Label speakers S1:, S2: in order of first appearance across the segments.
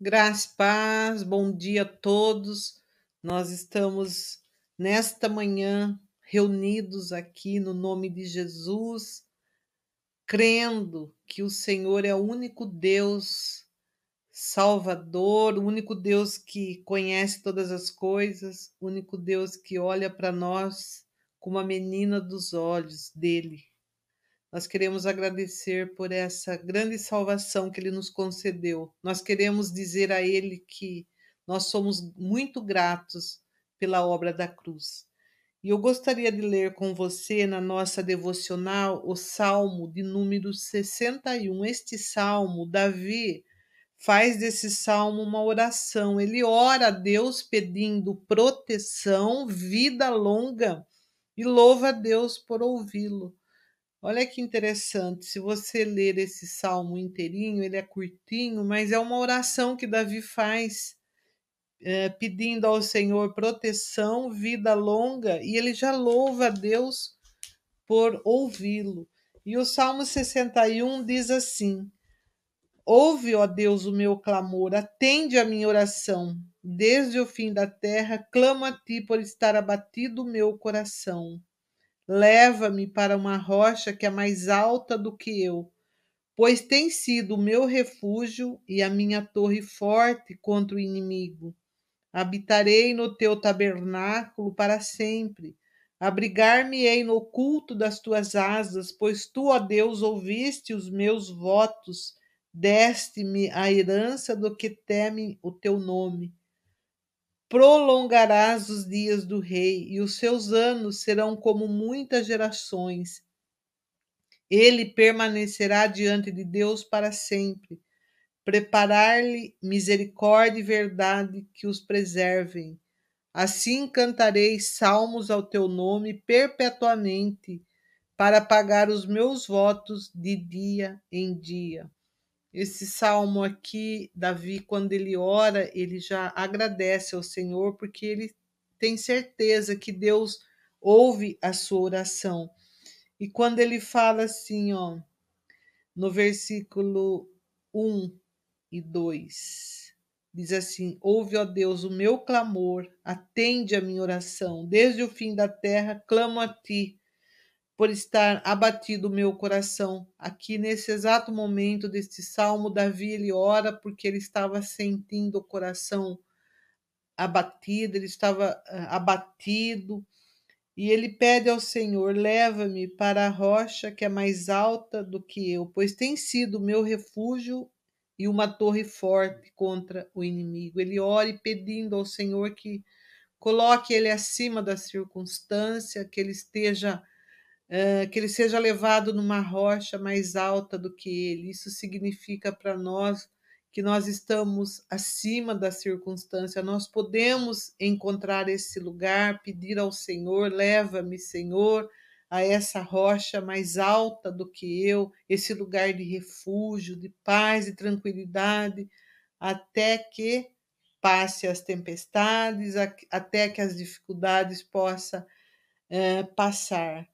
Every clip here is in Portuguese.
S1: Graça paz, bom dia a todos. Nós estamos nesta manhã reunidos aqui no nome de Jesus, crendo que o Senhor é o único Deus Salvador, o único Deus que conhece todas as coisas, o único Deus que olha para nós como a menina dos olhos dele. Nós queremos agradecer por essa grande salvação que Ele nos concedeu. Nós queremos dizer a Ele que nós somos muito gratos pela obra da cruz. E eu gostaria de ler com você na nossa devocional o Salmo de número 61. Este salmo, Davi faz desse salmo uma oração. Ele ora a Deus pedindo proteção, vida longa e louva a Deus por ouvi-lo. Olha que interessante, se você ler esse salmo inteirinho, ele é curtinho, mas é uma oração que Davi faz, é, pedindo ao Senhor proteção, vida longa, e ele já louva a Deus por ouvi-lo. E o Salmo 61 diz assim: Ouve, ó Deus, o meu clamor, atende a minha oração. Desde o fim da terra, clamo a ti por estar abatido o meu coração. Leva-me para uma rocha que é mais alta do que eu, pois tem sido o meu refúgio e a minha torre forte contra o inimigo. Habitarei no teu tabernáculo para sempre. Abrigar-me-ei no oculto das tuas asas, pois tu, ó Deus, ouviste os meus votos, deste-me a herança do que temem o teu nome prolongarás os dias do rei, e os seus anos serão como muitas gerações. Ele permanecerá diante de Deus para sempre. Preparar-lhe misericórdia e verdade que os preservem. Assim cantarei salmos ao teu nome perpetuamente, para pagar os meus votos de dia em dia. Esse salmo aqui, Davi, quando ele ora, ele já agradece ao Senhor, porque ele tem certeza que Deus ouve a sua oração. E quando ele fala assim, ó, no versículo 1 e 2, diz assim: Ouve, ó Deus, o meu clamor, atende a minha oração. Desde o fim da terra clamo a ti por estar abatido o meu coração. Aqui nesse exato momento deste salmo, Davi ele ora porque ele estava sentindo o coração abatido, ele estava uh, abatido, e ele pede ao Senhor: leva-me para a rocha que é mais alta do que eu, pois tem sido meu refúgio e uma torre forte contra o inimigo. Ele ora pedindo ao Senhor que coloque ele acima da circunstância, que ele esteja uh, que ele seja levado numa rocha mais alta do que ele. Isso significa para nós que nós estamos acima da circunstância, nós podemos encontrar esse lugar, pedir ao Senhor, leva-me, Senhor, a essa rocha mais alta do que eu, esse lugar de refúgio, de paz e tranquilidade, até que passe as tempestades, até que as dificuldades possam uh, passar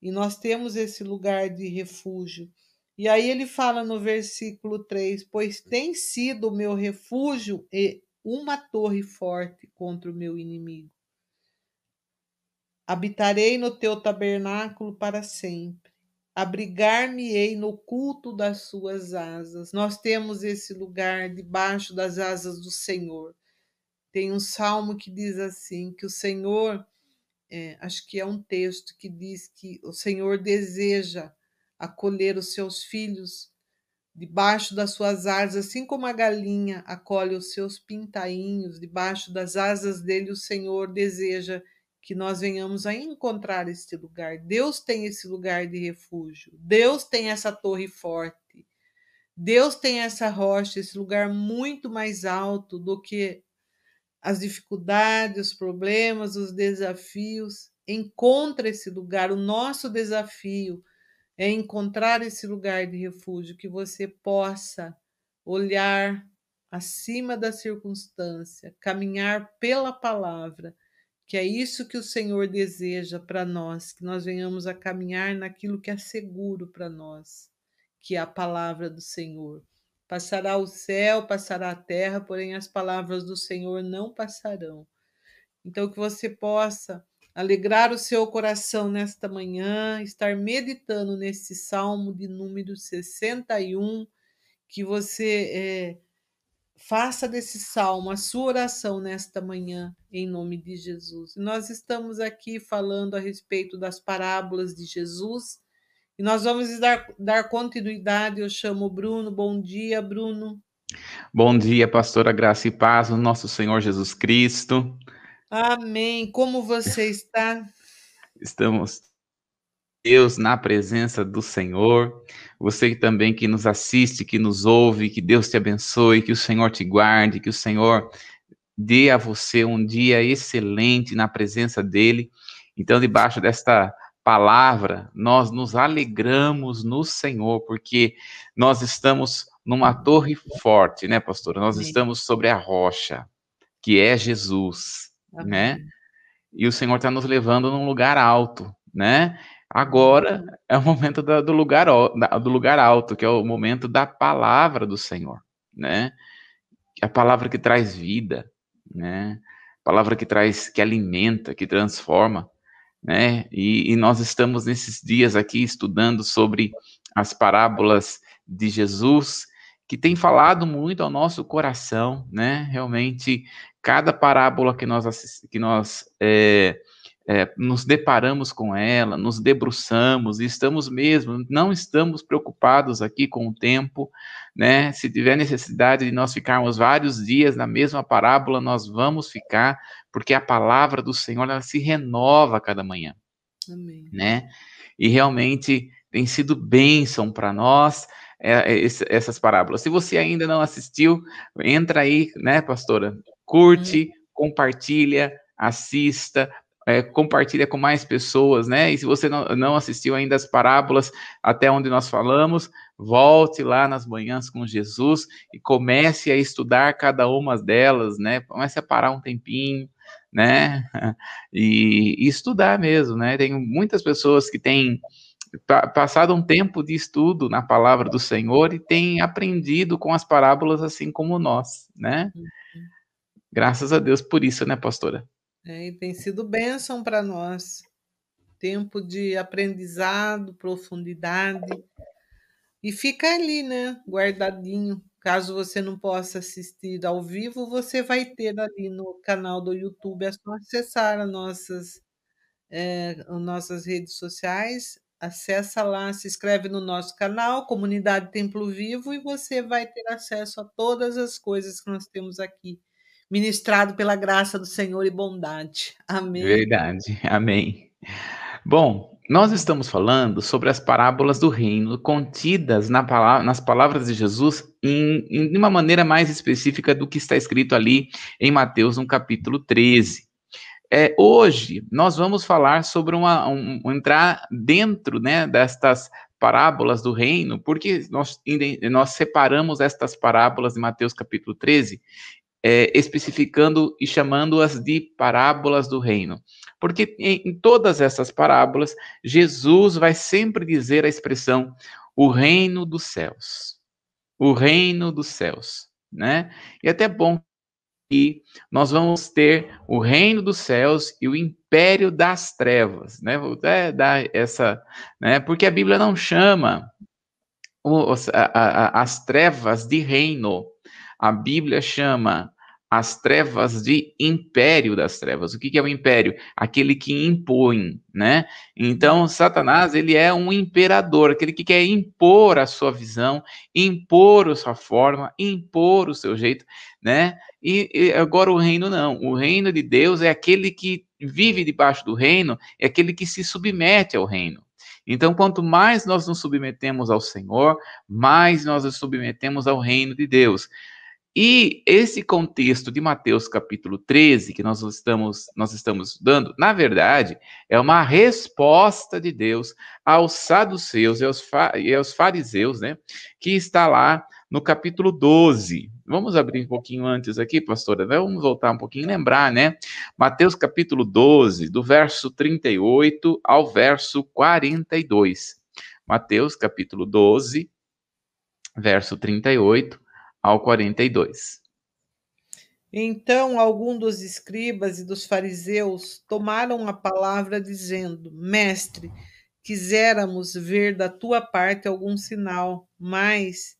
S1: e nós temos esse lugar de refúgio. E aí ele fala no versículo 3: Pois tem sido o meu refúgio e uma torre forte contra o meu inimigo. Habitarei no teu tabernáculo para sempre. Abrigar-me-ei no culto das suas asas. Nós temos esse lugar debaixo das asas do Senhor. Tem um salmo que diz assim: que o Senhor é, acho que é um texto que diz que o Senhor deseja acolher os seus filhos debaixo das suas asas, assim como a galinha acolhe os seus pintainhos debaixo das asas dele, o Senhor deseja que nós venhamos a encontrar este lugar. Deus tem esse lugar de refúgio. Deus tem essa torre forte. Deus tem essa rocha, esse lugar muito mais alto do que as dificuldades, os problemas, os desafios. Encontra esse lugar. O nosso desafio é encontrar esse lugar de refúgio, que você possa olhar acima da circunstância, caminhar pela palavra, que é isso que o Senhor deseja para nós, que nós venhamos a caminhar naquilo que é seguro para nós, que é a palavra do Senhor. Passará o céu, passará a terra, porém as palavras do Senhor não passarão. Então, que você possa alegrar o seu coração nesta manhã, estar meditando nesse salmo de número 61, que você é, faça desse salmo a sua oração nesta manhã, em nome de Jesus. Nós estamos aqui falando a respeito das parábolas de Jesus e nós vamos dar, dar continuidade. Eu chamo o Bruno. Bom dia, Bruno.
S2: Bom dia, pastora Graça e Paz, no nosso Senhor Jesus Cristo.
S1: Amém. Como você está?
S2: Estamos, Deus, na presença do Senhor. Você também que nos assiste, que nos ouve, que Deus te abençoe, que o Senhor te guarde, que o Senhor dê a você um dia excelente na presença dEle. Então, debaixo desta palavra, nós nos alegramos no Senhor, porque nós estamos numa torre forte, né, pastora? Nós estamos sobre a rocha, que é Jesus, Amém. né? E o Senhor está nos levando num lugar alto, né? Agora é o momento da, do, lugar, do lugar alto, que é o momento da palavra do Senhor, né? A palavra que traz vida, né? A palavra que traz, que alimenta, que transforma né? E, e, nós estamos nesses dias aqui estudando sobre as parábolas de Jesus, que tem falado muito ao nosso coração, né? Realmente, cada parábola que nós, que nós é, é, nos deparamos com ela, nos debruçamos, e estamos mesmo, não estamos preocupados aqui com o tempo, né? Se tiver necessidade de nós ficarmos vários dias na mesma parábola, nós vamos ficar, porque a palavra do Senhor ela se renova a cada manhã, Amém. né? E realmente tem sido bênção para nós. É, é essas parábolas. Se você ainda não assistiu, entra aí, né, pastora? Curte, hum. compartilha, assista, é, compartilha com mais pessoas, né? E se você não, não assistiu ainda as parábolas até onde nós falamos, volte lá nas manhãs com Jesus e comece a estudar cada uma delas, né? Comece a parar um tempinho, né? E, e estudar mesmo, né? Tem muitas pessoas que têm passado um tempo de estudo na palavra do Senhor e têm aprendido com as parábolas assim como nós, né? Uhum. Graças a Deus por isso, né, pastora?
S1: É, e tem sido bênção para nós. Tempo de aprendizado, profundidade. E fica ali, né? Guardadinho. Caso você não possa assistir ao vivo, você vai ter ali no canal do YouTube. É só acessar as nossas, é, as nossas redes sociais. Acessa lá, se inscreve no nosso canal, Comunidade Templo Vivo, e você vai ter acesso a todas as coisas que nós temos aqui ministrado pela graça do Senhor e bondade. Amém.
S2: Verdade. Amém. Bom, nós estamos falando sobre as parábolas do reino contidas na palavra, nas palavras de Jesus em, em uma maneira mais específica do que está escrito ali em Mateus, no capítulo 13. É, hoje nós vamos falar sobre uma, um, entrar dentro né, destas parábolas do reino, porque nós, nós separamos estas parábolas de Mateus capítulo 13 é, especificando e chamando-as de parábolas do reino. Porque em, em todas essas parábolas, Jesus vai sempre dizer a expressão o reino dos céus. O reino dos céus, né? E é até bom que nós vamos ter o reino dos céus e o império das trevas, né? Vou até dar essa, né? Porque a Bíblia não chama os, a, a, as trevas de reino. A Bíblia chama as trevas de império das trevas. O que, é o império? Aquele que impõe, né? Então, Satanás, ele é um imperador, aquele que quer impor a sua visão, impor a sua forma, impor o seu jeito, né? E, e agora o reino não. O reino de Deus é aquele que vive debaixo do reino, é aquele que se submete ao reino. Então, quanto mais nós nos submetemos ao Senhor, mais nós nos submetemos ao reino de Deus. E esse contexto de Mateus capítulo 13, que nós estamos, nós estamos estudando, na verdade, é uma resposta de Deus aos saduceus e aos, e aos fariseus, né? Que está lá no capítulo 12. Vamos abrir um pouquinho antes aqui, pastora, vamos voltar um pouquinho e lembrar, né? Mateus capítulo 12, do verso 38 ao verso 42. Mateus capítulo 12, verso 38 ao 42.
S1: Então algum dos escribas e dos fariseus tomaram a palavra, dizendo: Mestre, quiséramos ver da tua parte algum sinal. Mas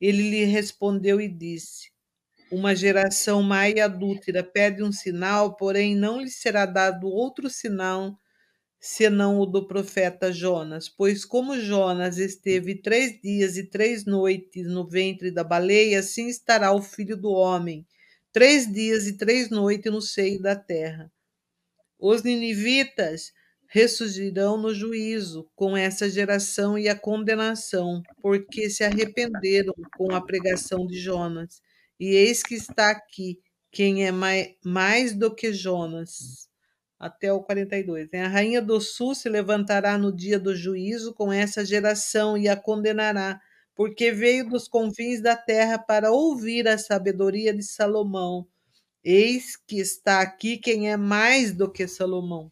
S1: ele lhe respondeu e disse: Uma geração má e adúltera pede um sinal, porém não lhe será dado outro sinal senão o do profeta Jonas. Pois como Jonas esteve três dias e três noites no ventre da baleia, assim estará o filho do homem, três dias e três noites no seio da terra. Os ninivitas ressurgirão no juízo com essa geração e a condenação, porque se arrependeram com a pregação de Jonas. E eis que está aqui quem é mais, do que Jonas até o 42. Né? A rainha do sul se levantará no dia do juízo com essa geração e a condenará, porque veio dos confins da terra para ouvir a sabedoria de Salomão. Eis que está aqui quem é mais do que Salomão.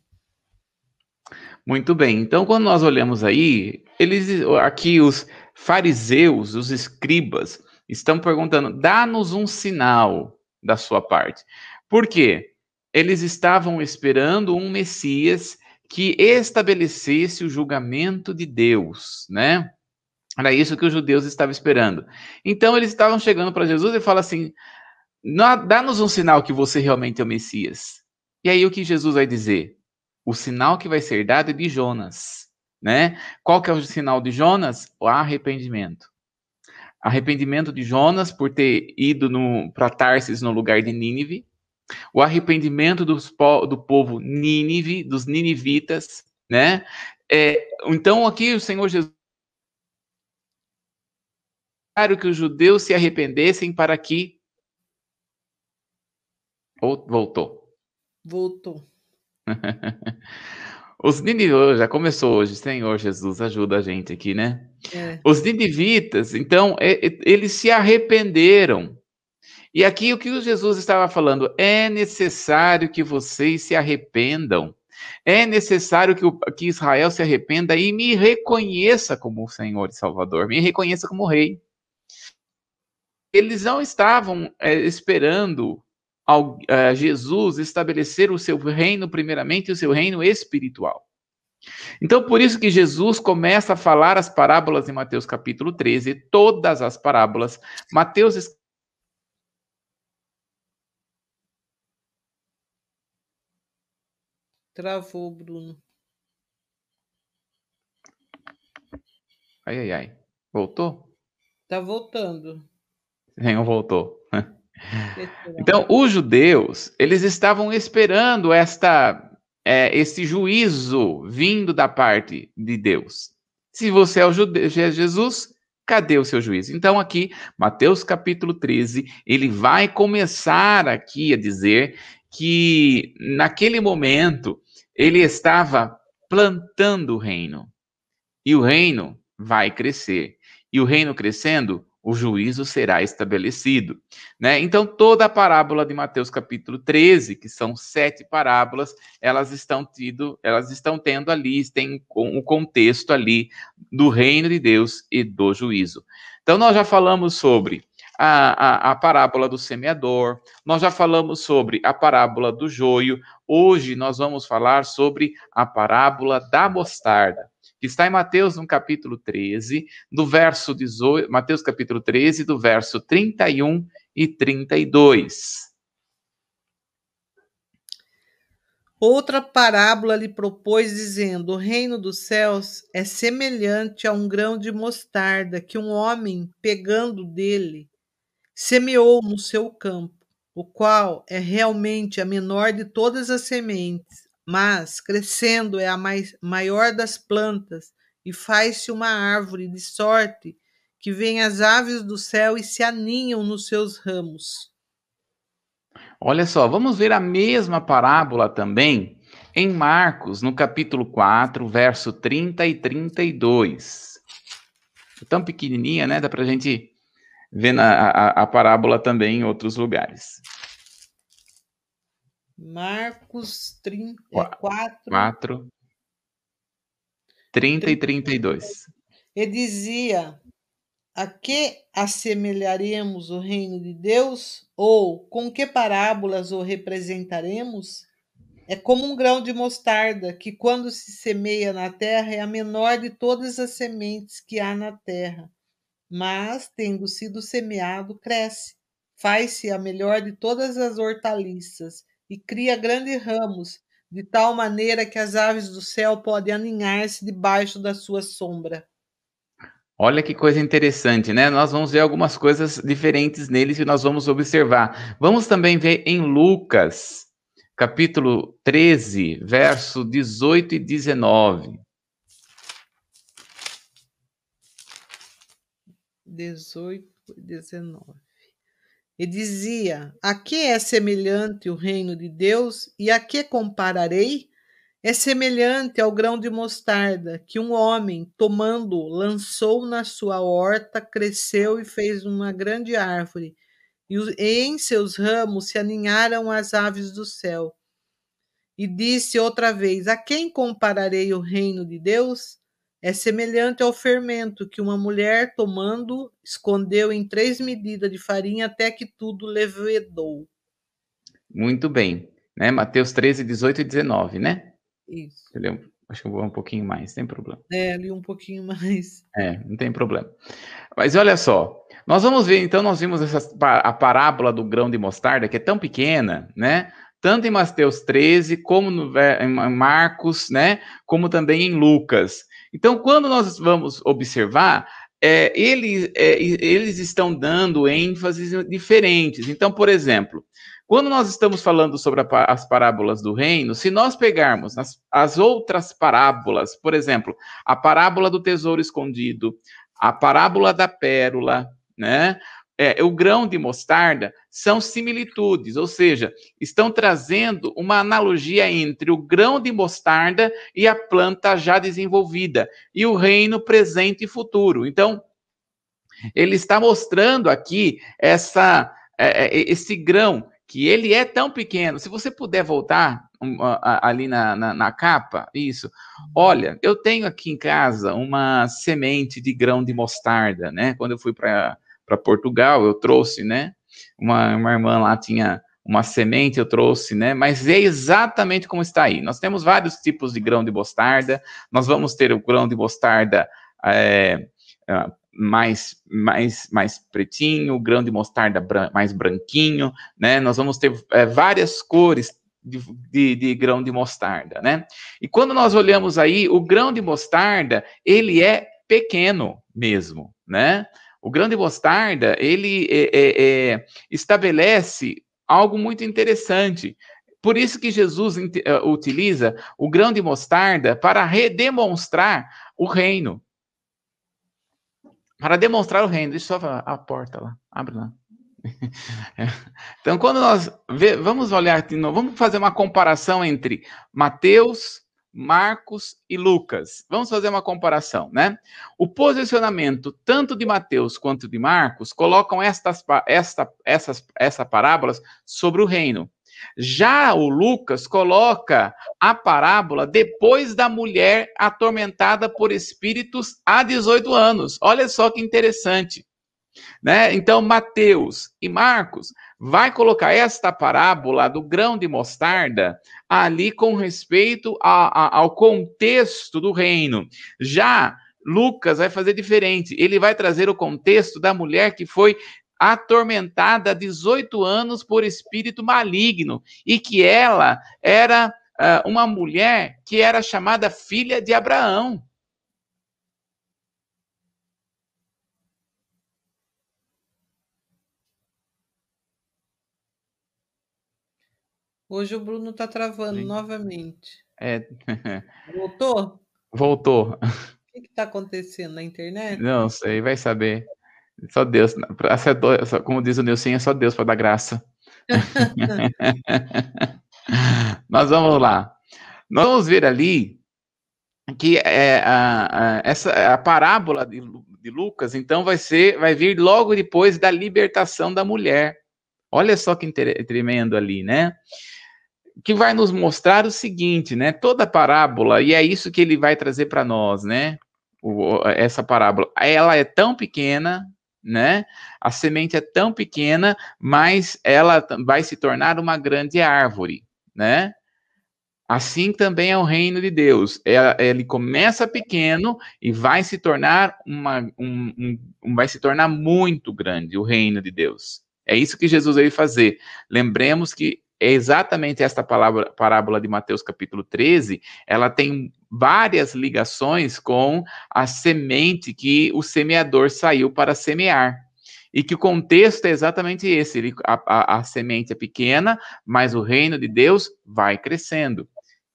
S2: Muito bem. Então, quando nós olhamos aí, eles aqui os fariseus, os escribas, estão perguntando: dá-nos um sinal da sua parte. Por quê? Eles estavam esperando um Messias que estabelecesse o julgamento de Deus, né? Era isso que os judeus estavam esperando. Então eles estavam chegando para Jesus e falam assim: dá-nos um sinal que você realmente é o Messias. E aí o que Jesus vai dizer? O sinal que vai ser dado é de Jonas, né? Qual que é o sinal de Jonas? O arrependimento. Arrependimento de Jonas por ter ido para Tarsis no lugar de Nínive, o arrependimento dos, do povo Nínive, dos ninivitas, né? É, então aqui o Senhor Jesus claro que os judeus se arrependessem para que voltou.
S1: Voltou.
S2: Os ninivitas, já começou hoje, Senhor Jesus, ajuda a gente aqui, né? É. Os ninivitas, então, é, é, eles se arrependeram. E aqui o que Jesus estava falando, é necessário que vocês se arrependam. É necessário que, o, que Israel se arrependa e me reconheça como Senhor e Salvador, me reconheça como Rei. Eles não estavam é, esperando ao, é, Jesus estabelecer o seu reino, primeiramente, o seu reino espiritual. Então, por isso que Jesus começa a falar as parábolas em Mateus capítulo 13, todas as parábolas. Mateus
S1: Travou, Bruno.
S2: Ai, ai, ai. Voltou?
S1: Tá voltando.
S2: Não voltou. Então, os judeus, eles estavam esperando esta, é, esse juízo vindo da parte de Deus. Se você é o judeu, Jesus, cadê o seu juízo? Então, aqui, Mateus capítulo 13, ele vai começar aqui a dizer que naquele momento ele estava plantando o reino. E o reino vai crescer. E o reino crescendo, o juízo será estabelecido. Né? Então, toda a parábola de Mateus capítulo 13, que são sete parábolas, elas estão, tido, elas estão tendo ali, tem o contexto ali do reino de Deus e do juízo. Então, nós já falamos sobre a, a, a, parábola do semeador, nós já falamos sobre a parábola do joio, hoje nós vamos falar sobre a parábola da mostarda, que está em Mateus no capítulo 13, do verso 18, Mateus capítulo 13, do verso 31 e 32.
S1: Outra parábola lhe propôs, dizendo: O reino dos céus é semelhante a um grão de mostarda que um homem, pegando dele, semeou no seu campo, o qual é realmente a menor de todas as sementes, mas crescendo é a mais, maior das plantas e faz-se uma árvore de sorte que vêm as aves do céu e se aninham nos seus ramos.
S2: Olha só, vamos ver a mesma parábola também em Marcos, no capítulo 4, verso 30 e 32. Tão pequenininha, né? Dá pra gente vendo a, a, a parábola também em outros lugares.
S1: Marcos 30,
S2: 4, 4 30 e 32.
S1: E dizia A que assemelharemos o reino de Deus? Ou com que parábolas o representaremos? É como um grão de mostarda que, quando se semeia na terra, é a menor de todas as sementes que há na terra. Mas, tendo sido semeado, cresce, faz-se a melhor de todas as hortaliças e cria grandes ramos, de tal maneira que as aves do céu podem aninhar-se debaixo da sua sombra.
S2: Olha que coisa interessante, né? Nós vamos ver algumas coisas diferentes neles e nós vamos observar. Vamos também ver em Lucas, capítulo 13, verso 18 e 19.
S1: 18 e 19. E dizia: A que é semelhante o reino de Deus e a que compararei? É semelhante ao grão de mostarda que um homem, tomando, lançou na sua horta, cresceu e fez uma grande árvore, e em seus ramos se aninharam as aves do céu. E disse outra vez: A quem compararei o reino de Deus? É semelhante ao fermento que uma mulher, tomando, escondeu em três medidas de farinha até que tudo levedou.
S2: Muito bem. Né? Mateus 13, 18 e 19, né?
S1: Isso.
S2: Entendeu? Acho que eu vou um pouquinho mais, sem problema.
S1: É, ali um pouquinho mais.
S2: É, não tem problema. Mas olha só, nós vamos ver, então, nós vimos essa, a parábola do grão de mostarda, que é tão pequena, né? Tanto em Mateus 13, como no, em Marcos, né? Como também em Lucas. Então, quando nós vamos observar, é, eles, é, eles estão dando ênfases diferentes. Então, por exemplo, quando nós estamos falando sobre a, as parábolas do reino, se nós pegarmos as, as outras parábolas, por exemplo, a parábola do tesouro escondido, a parábola da pérola, né? É, o grão de mostarda são similitudes, ou seja, estão trazendo uma analogia entre o grão de mostarda e a planta já desenvolvida, e o reino presente e futuro. Então, ele está mostrando aqui essa, é, é esse grão que ele é tão pequeno. Se você puder voltar ali na, na, na, capa, isso. Olha, eu tenho aqui em casa uma semente de grão de mostarda, né? Quando eu fui para Portugal, eu trouxe, né? Uma, uma irmã lá tinha uma semente, eu trouxe, né? Mas é exatamente como está aí. Nós temos vários tipos de grão de mostarda. Nós vamos ter o grão de mostarda é, mais, mais, mais pretinho, grão de mostarda bran mais branquinho, né? Nós vamos ter é, várias cores de, de, de, grão de mostarda, né? E quando nós olhamos aí, o grão de mostarda, ele é pequeno mesmo, né? O grão de mostarda, ele é, é, é estabelece algo muito interessante. Por isso que Jesus é, utiliza o grão de mostarda para redemonstrar o reino para demonstrar o reino. Deixa eu só a porta lá. Abre lá. Então, quando nós vê, vamos olhar, vamos fazer uma comparação entre Mateus, Marcos e Lucas. Vamos fazer uma comparação, né? O posicionamento tanto de Mateus quanto de Marcos colocam estas, esta, essas, essas parábolas sobre o reino. Já o Lucas coloca a parábola depois da mulher atormentada por espíritos há 18 anos. Olha só que interessante. Né? Então, Mateus e Marcos vai colocar esta parábola do grão de mostarda ali com respeito a, a, ao contexto do reino. Já Lucas vai fazer diferente. Ele vai trazer o contexto da mulher que foi atormentada há 18 anos por espírito maligno e que ela era uh, uma mulher que era chamada filha de Abraão.
S1: Hoje o Bruno está travando Sim. novamente.
S2: É.
S1: Voltou?
S2: Voltou.
S1: O que está acontecendo na internet?
S2: Não sei, vai saber. Só Deus, como diz o Nilson, é só Deus para dar graça. Nós vamos lá. Nós vamos ver ali que é, a, a, essa a parábola de, de, Lucas, então, vai ser, vai vir logo depois da libertação da mulher. Olha só que tremendo ali, né? Que vai nos mostrar o seguinte, né? Toda parábola, e é isso que ele vai trazer para nós, né? o, essa parábola, ela é tão pequena, né? A semente é tão pequena, mas ela vai se tornar uma grande árvore, né? Assim também é o reino de Deus. Ele começa pequeno e vai se tornar uma, um, um, vai se tornar muito grande o reino de Deus. É isso que Jesus veio fazer. Lembremos que é exatamente esta palavra, parábola de Mateus capítulo 13, ela tem várias ligações com a semente que o semeador saiu para semear. E que o contexto é exatamente esse: ele, a, a, a semente é pequena, mas o reino de Deus vai crescendo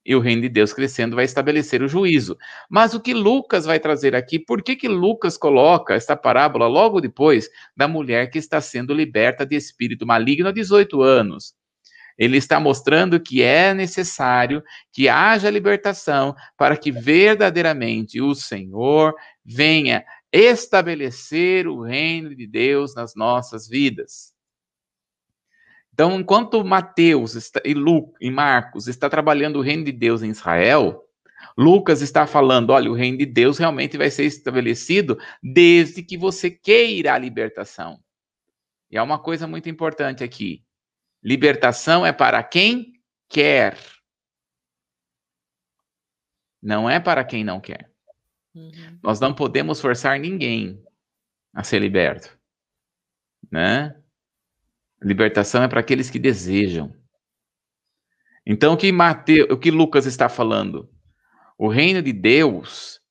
S2: e o reino de Deus crescendo vai estabelecer o juízo. Mas o que Lucas vai trazer aqui, por que, que Lucas coloca esta parábola logo depois da mulher que está sendo liberta de espírito maligno há 18 anos? Ele está mostrando que é necessário que haja libertação para que verdadeiramente o Senhor venha estabelecer o reino de Deus nas nossas vidas. Então, enquanto Mateus está, e, Lucas, e Marcos está trabalhando o reino de Deus em Israel, Lucas está falando: olha, o reino de Deus realmente vai ser estabelecido desde que você queira a libertação. E há uma coisa muito importante aqui: libertação é para quem quer, não é para quem não quer. Uhum. Nós não podemos forçar ninguém a ser liberto, né? Libertação é para aqueles que desejam. Então, o que, Mateus, o que Lucas está falando? O reino de Deus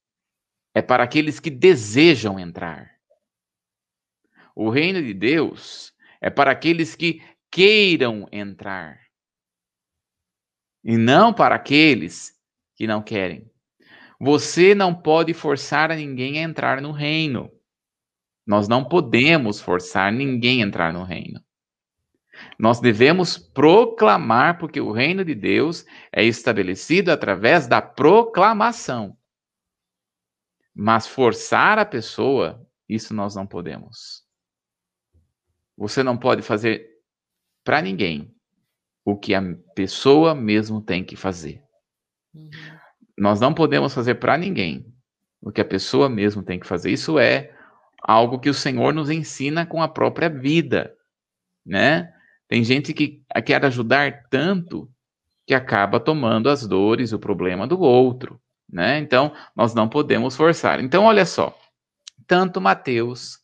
S2: é para aqueles que desejam entrar. O reino de Deus é para aqueles que queiram entrar. E não para aqueles que não querem. Você não pode forçar ninguém a entrar no reino. Nós não podemos forçar ninguém a entrar no reino. Nós devemos proclamar, porque o reino de Deus é estabelecido através da proclamação. Mas forçar a pessoa, isso nós não podemos. Você não pode fazer para ninguém o que a pessoa mesmo tem que fazer. Uhum. Nós não podemos fazer para ninguém o que a pessoa mesmo tem que fazer. Isso é algo que o Senhor nos ensina com a própria vida, né? Tem gente que quer ajudar tanto que acaba tomando as dores, o problema do outro, né? Então, nós não podemos forçar. Então, olha só, tanto Mateus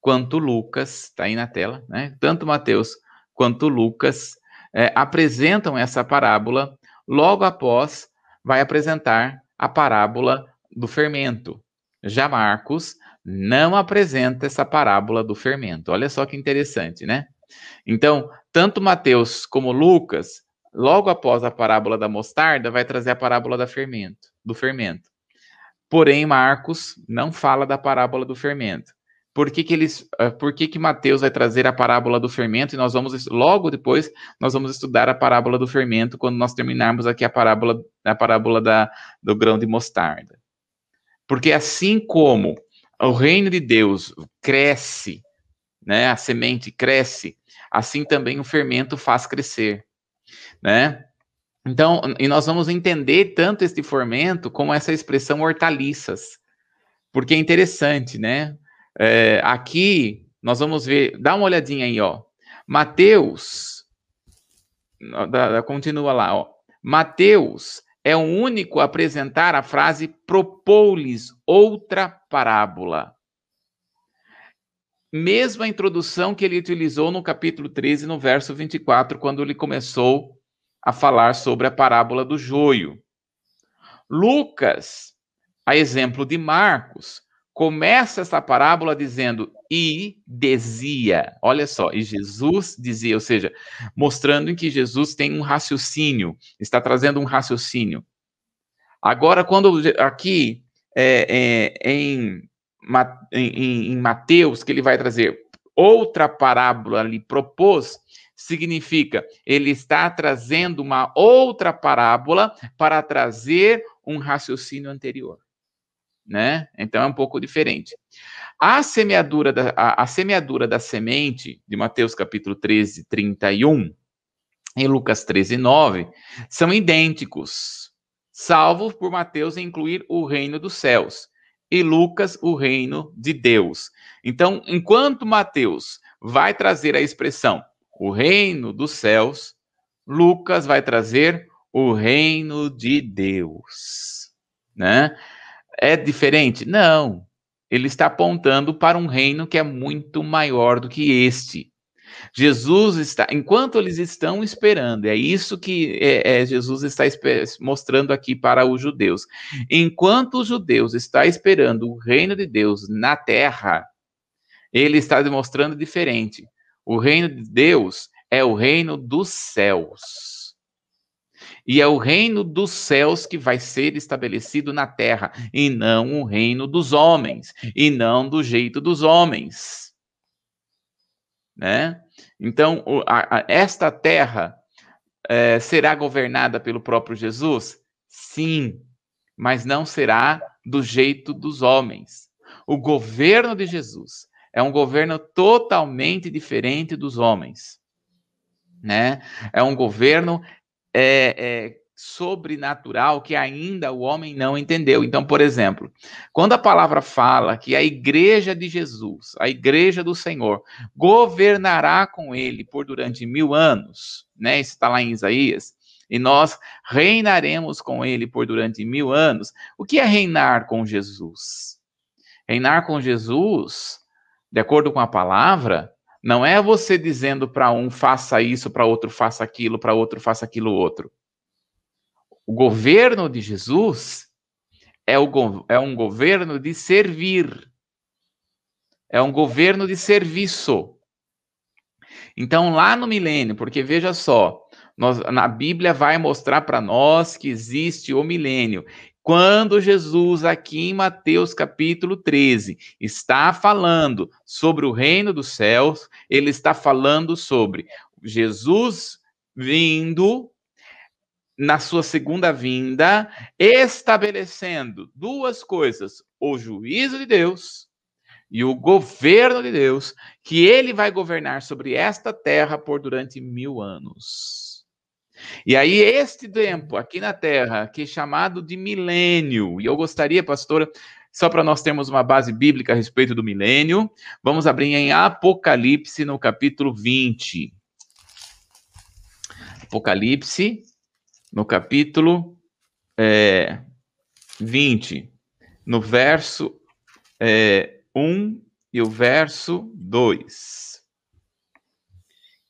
S2: quanto Lucas, está aí na tela, né? Tanto Mateus quanto Lucas é, apresentam essa parábola, logo após vai apresentar a parábola do fermento. Já Marcos não apresenta essa parábola do fermento. Olha só que interessante, né? Então, tanto Mateus como Lucas, logo após a parábola da mostarda, vai trazer a parábola da fermento, do fermento. Porém, Marcos não fala da parábola do fermento. Por que, que eles, uh, por que, que Mateus vai trazer a parábola do fermento? E nós vamos logo depois nós vamos estudar a parábola do fermento quando nós terminarmos aqui a parábola a parábola da, do grão de mostarda. Porque assim como o reino de Deus cresce, né, a semente cresce assim também o fermento faz crescer, né? Então, e nós vamos entender tanto este fermento como essa expressão hortaliças, porque é interessante, né? É, aqui nós vamos ver, dá uma olhadinha aí, ó. Mateus, continua lá, ó. Mateus é o único a apresentar a frase propou-lhes outra parábola mesma introdução que ele utilizou no capítulo 13, no verso 24, quando ele começou a falar sobre a parábola do joio. Lucas, a exemplo de Marcos, começa essa parábola dizendo e dizia. Olha só, e Jesus dizia, ou seja, mostrando que Jesus tem um raciocínio, está trazendo um raciocínio. Agora, quando aqui é, é, em em, em Mateus, que ele vai trazer outra parábola ali propôs, significa ele está trazendo uma outra parábola para trazer um raciocínio anterior. Né? Então é um pouco diferente. A semeadura da, a, a semeadura da semente, de Mateus capítulo 13, 31, e Lucas 13, 9, são idênticos, salvo por Mateus incluir o reino dos céus. e Lucas o reino de Deus. Então, enquanto Mateus vai trazer a expressão o reino dos céus, Lucas vai trazer o reino de Deus, né? É diferente? Não. Ele está apontando para um reino que é muito maior do que este. Jesus está, enquanto eles estão esperando, é isso que é, é, Jesus está mostrando aqui para os judeus. Enquanto os judeus estão esperando o reino de Deus na terra, ele está demonstrando diferente. O reino de Deus é o reino dos céus. E é o reino dos céus que vai ser estabelecido na terra, e não o reino dos homens, e não do jeito dos homens. Né? Então, a, a, esta terra é, será governada pelo próprio Jesus? Sim, mas não será do jeito dos homens. O governo de Jesus é um governo totalmente diferente dos homens, né? É um governo é, é, sobrenatural que ainda o homem não entendeu. Então, por exemplo, quando a palavra fala que a igreja de Jesus, a igreja do Senhor, governará com ele por durante mil anos, né? Isso está lá em Isaías. E nós reinaremos com ele por durante mil anos. O que é reinar com Jesus? Reinar com Jesus de acordo com a palavra, não é você dizendo para um faça isso, para outro faça aquilo, para outro faça aquilo outro. O governo de Jesus é, o, é um governo de servir. É um governo de serviço. Então, lá no milênio, porque veja só, nós, na Bíblia vai mostrar para nós que existe o milênio. Quando Jesus, aqui em Mateus capítulo 13, está falando sobre o reino dos céus, ele está falando sobre Jesus vindo na sua segunda vinda, estabelecendo duas coisas: o juízo de Deus e o governo de Deus, que ele vai governar sobre esta terra por durante mil anos. E aí, este tempo aqui na Terra, que é chamado de milênio, e eu gostaria, pastora, só para nós termos uma base bíblica a respeito do milênio, vamos abrir em Apocalipse, no capítulo 20. Apocalipse, no capítulo é, 20, no verso é, 1 e o verso 2.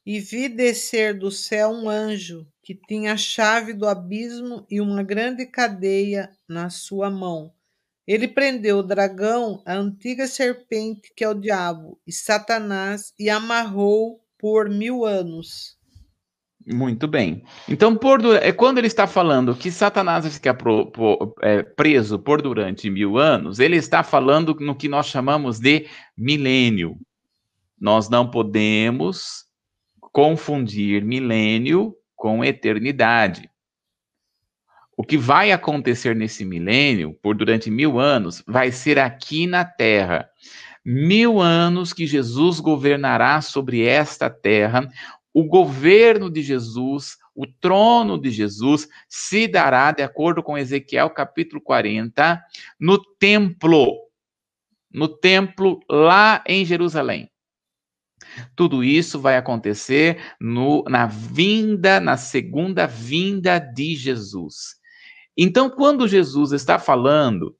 S1: E vi descer do céu um anjo que tinha a chave do abismo e uma grande cadeia na sua mão. Ele prendeu o dragão, a antiga serpente, que é o diabo, e Satanás, e amarrou por mil anos.
S2: Muito bem. Então, por, é quando ele está falando que Satanás vai ficar pro, pro, é, preso por durante mil anos, ele está falando no que nós chamamos de milênio. Nós não podemos confundir milênio com eternidade. O que vai acontecer nesse milênio, por durante mil anos, vai ser aqui na terra. Mil anos que Jesus governará sobre esta terra, o governo de Jesus, o trono de Jesus, se dará, de acordo com Ezequiel capítulo 40, no templo. No templo lá em Jerusalém. Tudo isso vai acontecer no, na vinda, na segunda vinda de Jesus. Então, quando Jesus está falando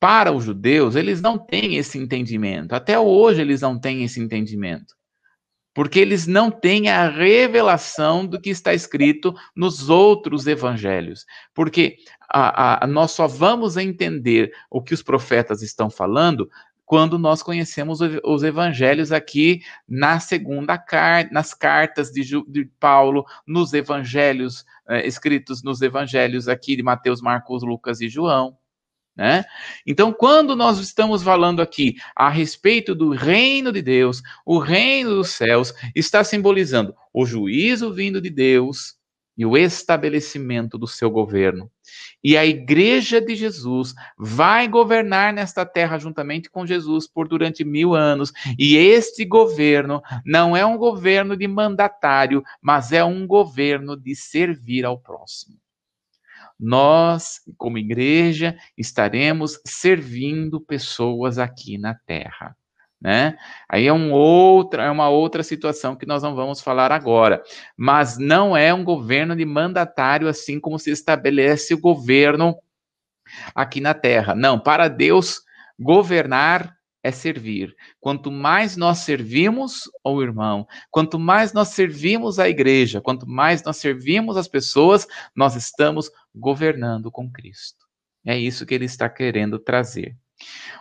S2: para os judeus, eles não têm esse entendimento. Até hoje eles não têm esse entendimento. Porque eles não têm a revelação do que está escrito nos outros evangelhos. Porque a, a, nós só vamos entender o que os profetas estão falando quando nós conhecemos os evangelhos aqui na segunda carta, nas cartas de, de Paulo, nos evangelhos é, escritos nos evangelhos aqui de Mateus, Marcos, Lucas e João. Né? Então, quando nós estamos falando aqui a respeito do reino de Deus, o reino dos céus está simbolizando o juízo vindo de Deus e o estabelecimento do seu governo. E a igreja de Jesus vai governar nesta terra juntamente com Jesus por durante mil anos. E este governo não é um governo de mandatário, mas é um governo de servir ao próximo. nós, como igreja, estaremos servindo pessoas aqui na terra. Né? Aí é, um outra, é uma outra situação que nós não vamos falar agora. Mas não é um governo de mandatário assim como se estabelece o governo aqui na terra. Não, para Deus, governar é servir. Quanto mais nós servimos ao irmão, quanto mais nós servimos a igreja, quanto mais nós servimos as pessoas, nós estamos governando com Cristo. É isso que ele está querendo trazer.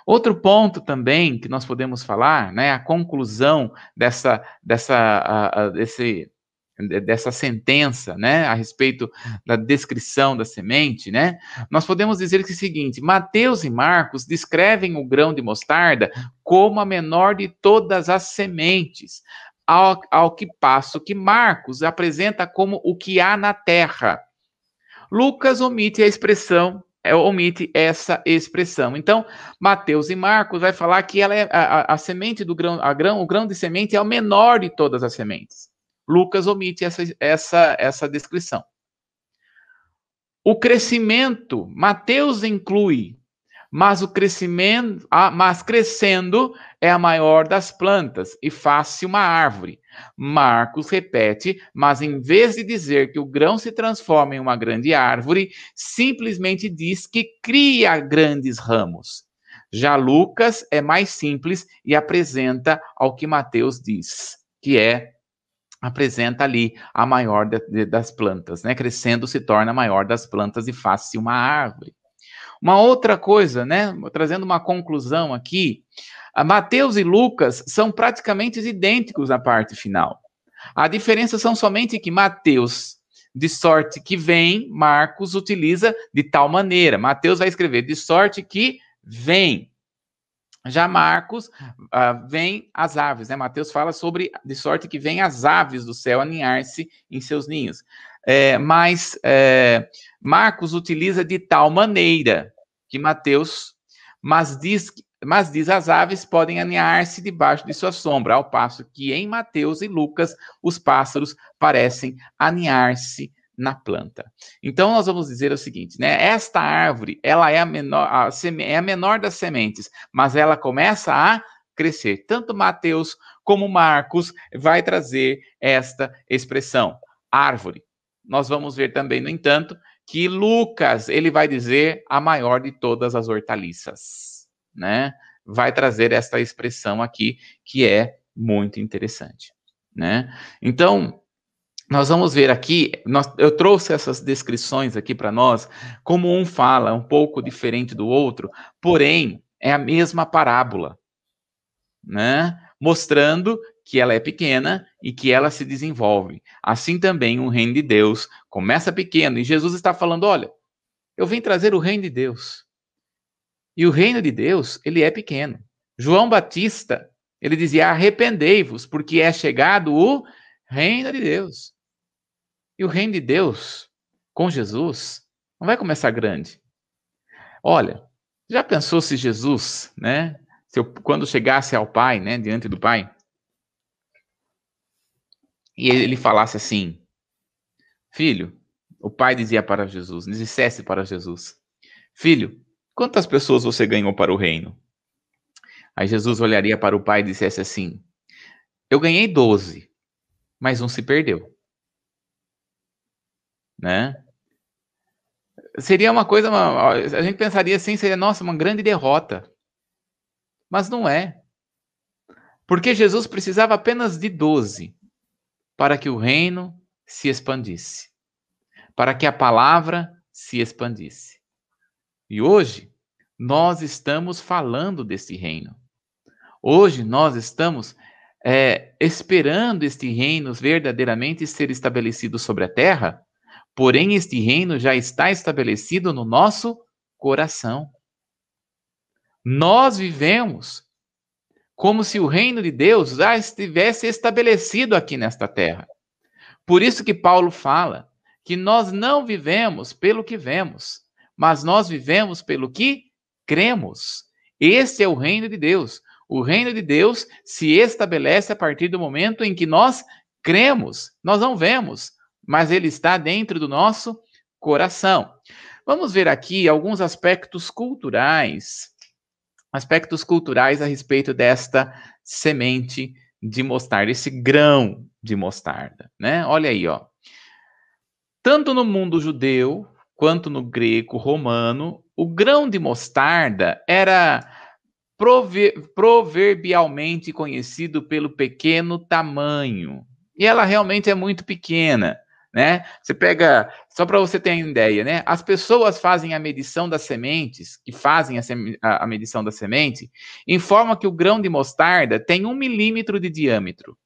S2: Outro ponto também que nós podemos falar, né, a conclusão dessa, dessa, a, a, desse, dessa sentença, né, a respeito da descrição da semente, né, nós podemos dizer que é o seguinte: Mateus e Marcos descrevem o grão de mostarda como a menor de todas as sementes, ao, ao que passo que Marcos apresenta como o que há na terra. Lucas omite a expressão omite essa expressão. Então, Mateus e Marcos vai falar que ela é a, a, a semente do grão, a grão, o grão de semente é o menor de todas as sementes. Lucas omite essa, essa, essa descrição. O crescimento, Mateus inclui, mas o crescimento, mas crescendo é a maior das plantas e faz-se uma árvore. Marcos repete, mas em vez de dizer que o grão se transforma em uma grande árvore, simplesmente diz que cria grandes ramos. Já Lucas é mais simples e apresenta ao que Mateus diz, que é apresenta ali a maior de, de, das plantas, né? Crescendo se torna a maior das plantas e faz-se uma árvore. Uma outra coisa, né? Trazendo uma conclusão aqui, Mateus e Lucas são praticamente idênticos na parte final. A diferença são somente que Mateus, de sorte que vem, Marcos utiliza de tal maneira. Mateus vai escrever de sorte que vem. Já Marcos uh, vem as aves, né? Mateus fala sobre de sorte que vem as aves do céu aninhar-se em seus ninhos. É, mas é, Marcos utiliza de tal maneira que Mateus, mas diz, mas diz as aves podem aninhar-se debaixo de sua sombra, ao passo que em Mateus e Lucas os pássaros parecem aninhar-se na planta. Então nós vamos dizer o seguinte, né? Esta árvore, ela é a menor, a é a menor das sementes, mas ela começa a crescer. Tanto Mateus como Marcos vai trazer esta expressão, árvore. Nós vamos ver também, no entanto, que Lucas, ele vai dizer a maior de todas as hortaliças, né? Vai trazer esta expressão aqui que é muito interessante, né? Então, nós vamos ver aqui, nós, eu trouxe essas descrições aqui para nós, como um fala um pouco diferente do outro, porém é a mesma parábola, né? Mostrando que ela é pequena e que ela se desenvolve. Assim também o reino de Deus começa pequeno e Jesus está falando, olha, eu vim trazer o reino de Deus. E o reino de Deus, ele é pequeno. João Batista, ele dizia: "Arrependei-vos, porque é chegado o reino de Deus". E o reino de Deus, com Jesus, não vai começar grande. Olha, já pensou se Jesus, né, se eu, quando chegasse ao Pai, né, diante do Pai, e ele falasse assim: Filho, o pai dizia para Jesus, dissesse para Jesus: Filho, quantas pessoas você ganhou para o reino? Aí Jesus olharia para o pai e dissesse assim: Eu ganhei doze, mas um se perdeu né? Seria uma coisa, uma, a gente pensaria assim, seria, nossa, uma grande derrota. Mas não é. Porque Jesus precisava apenas de 12 para que o reino se expandisse, para que a palavra se expandisse. E hoje, nós estamos falando desse reino. Hoje, nós estamos é, esperando este reino verdadeiramente ser estabelecido sobre a terra Porém, este reino já está estabelecido no nosso coração. Nós vivemos como se o reino de Deus já estivesse estabelecido aqui nesta terra. Por isso que Paulo fala que nós não vivemos pelo que vemos, mas nós vivemos pelo que cremos. Este é o reino de Deus. O reino de Deus se estabelece a partir do momento em que nós cremos. Nós não vemos, mas ele está dentro do nosso coração. vamos ver aqui alguns aspectos culturais, aspectos culturais a respeito desta semente de mostarda, esse grão de mostarda, né? Olha aí, ó. Tanto no mundo judeu quanto no greco romano, o grão de mostarda era proverbialmente conhecido pelo pequeno tamanho. E ela realmente é muito pequena, né? Você pega, só para você ter uma ideia, né? As pessoas fazem a medição das sementes, que fazem a, a, a medição da semente, informam que o grão de mostarda tem um milímetro de diâmetro.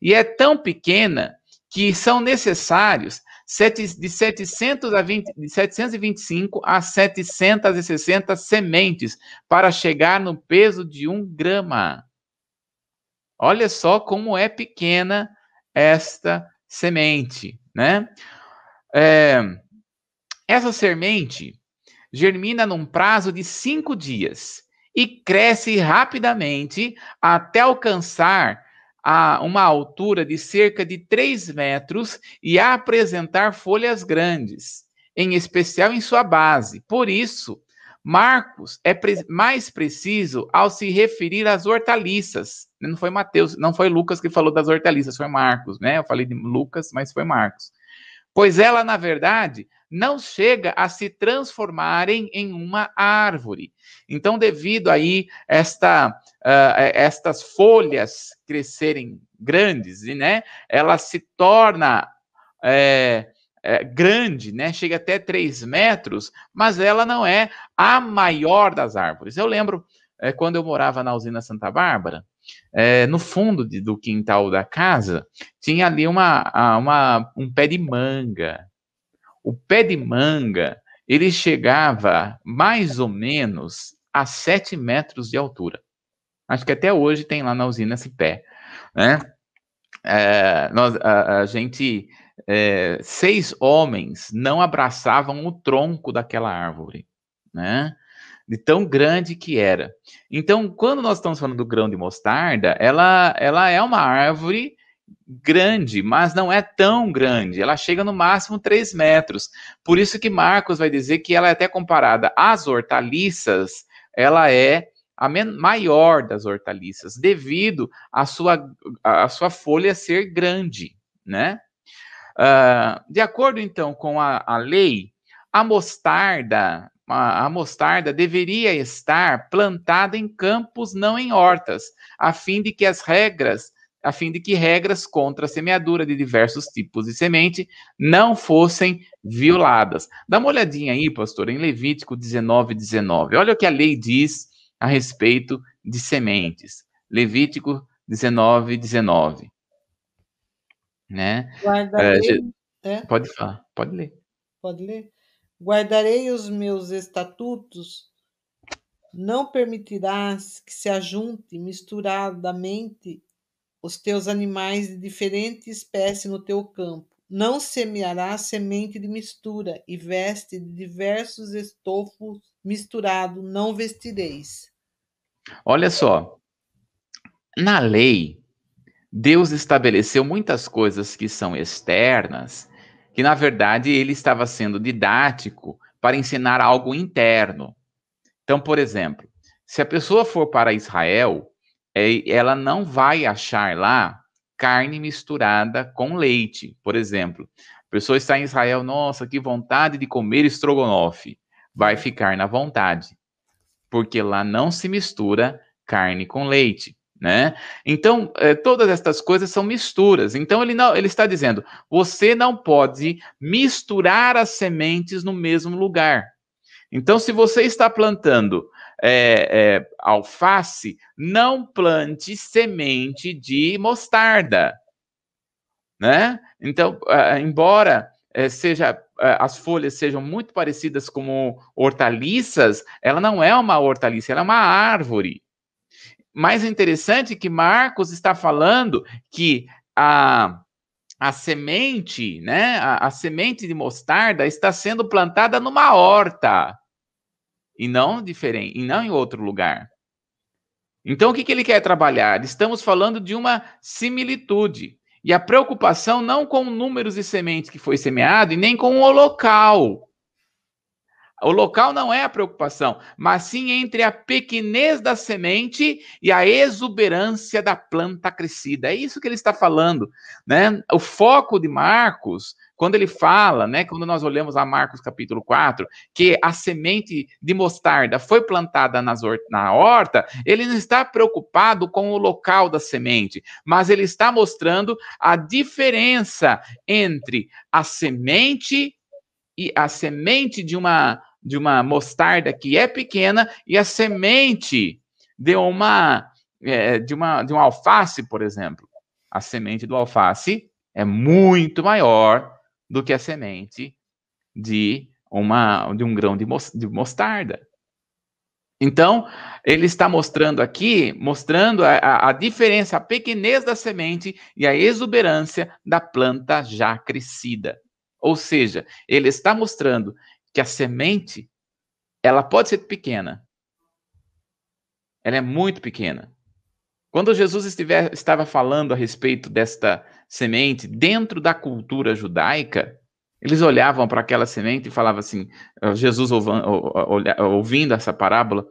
S2: E é tão pequena que são necessários de, 700 a 20, de 725 a 760 sementes para chegar no peso de um grama. Olha só como é pequena esta semente, né? É, essa semente germina num prazo de cinco dias e cresce rapidamente até alcançar a uma altura de cerca de 3 metros e apresentar folhas grandes, em especial em sua base. Por isso, Marcos é pre mais preciso ao se referir às hortaliças. Não foi Mateus, não foi Lucas que falou das hortaliças, foi Marcos, né? Eu falei de Lucas, mas foi Marcos. Pois ela, na verdade, não chega a se transformarem em uma árvore. Então, devido aí esta, uh, estas folhas crescerem grandes, né, ela se torna é, é, grande, né, chega até 3 metros, mas ela não é a maior das árvores. Eu lembro é, quando eu morava na usina Santa Bárbara, é, no fundo de, do quintal da casa, tinha ali uma, uma, um pé de manga. O pé de manga, ele chegava mais ou menos a 7 metros de altura. Acho que até hoje tem lá na usina esse pé, né? É, nós, a, a gente, é, seis homens não abraçavam o tronco daquela árvore, né? De tão grande que era. Então, quando nós estamos falando do grão de mostarda, ela, ela é uma árvore grande, mas não é tão grande. Ela chega no máximo 3 metros. Por isso que Marcos vai dizer que ela é até comparada às hortaliças, ela é a maior das hortaliças, devido à sua, à sua folha ser grande, né? Uh, de acordo, então, com a, a lei, a mostarda, a, a mostarda deveria estar plantada em campos, não em hortas, a fim de que as regras a fim de que regras contra a semeadura de diversos tipos de semente não fossem violadas. Dá uma olhadinha aí, pastor, em Levítico 19, 19. Olha o que a lei diz a respeito de sementes. Levítico 19, 19. Né?
S1: Guardarei,
S2: é, é? Pode falar, pode ler.
S1: Pode ler. Guardarei os meus estatutos, não permitirás que se ajunte misturadamente os teus animais de diferente espécie no teu campo. Não semearás semente de mistura, e veste de diversos estofos misturado não vestireis.
S2: Olha só, na lei, Deus estabeleceu muitas coisas que são externas, que na verdade ele estava sendo didático para ensinar algo interno. Então, por exemplo, se a pessoa for para Israel, é, ela não vai achar lá carne misturada com leite, por exemplo. A pessoa está em Israel, nossa, que vontade de comer estrogonofe. Vai ficar na vontade, porque lá não se mistura carne com leite. Né? Então, é, todas estas coisas são misturas. Então, ele, não, ele está dizendo: você não pode misturar as sementes no mesmo lugar. Então, se você está plantando é, é, alface, não plante semente de mostarda, né? Então, embora seja as folhas sejam muito parecidas com hortaliças, ela não é uma hortaliça, ela é uma árvore. Mais interessante que Marcos está falando que a a semente, né? A, a, semente de mostarda está sendo plantada numa horta e não diferente, e não em outro lugar. Então, o que, que ele quer trabalhar? Estamos falando de uma similitude. E a preocupação não com números de sementes que foi semeado e nem com o local. O local não é a preocupação, mas sim entre a pequenez da semente e a exuberância da planta crescida. É isso que ele está falando, né? O foco de Marcos, quando ele fala, né, quando nós olhamos a Marcos capítulo 4, que a semente de mostarda foi plantada nas na horta, ele não está preocupado com o local da semente, mas ele está mostrando a diferença entre a semente e a semente de uma de uma mostarda que é pequena e a semente de uma é, de uma de alface, por exemplo. A semente do alface é muito maior do que a semente de uma de um grão de, de mostarda. Então, ele está mostrando aqui, mostrando a, a, diferença, a pequenez da semente e a exuberância da planta já crescida. Ou seja, ele está mostrando que a semente, ela pode ser pequena. Ela é muito pequena. Quando Jesus estiver, estava falando a respeito desta semente dentro da cultura judaica, eles olhavam para aquela semente e falavam assim, Jesus ouvindo essa parábola,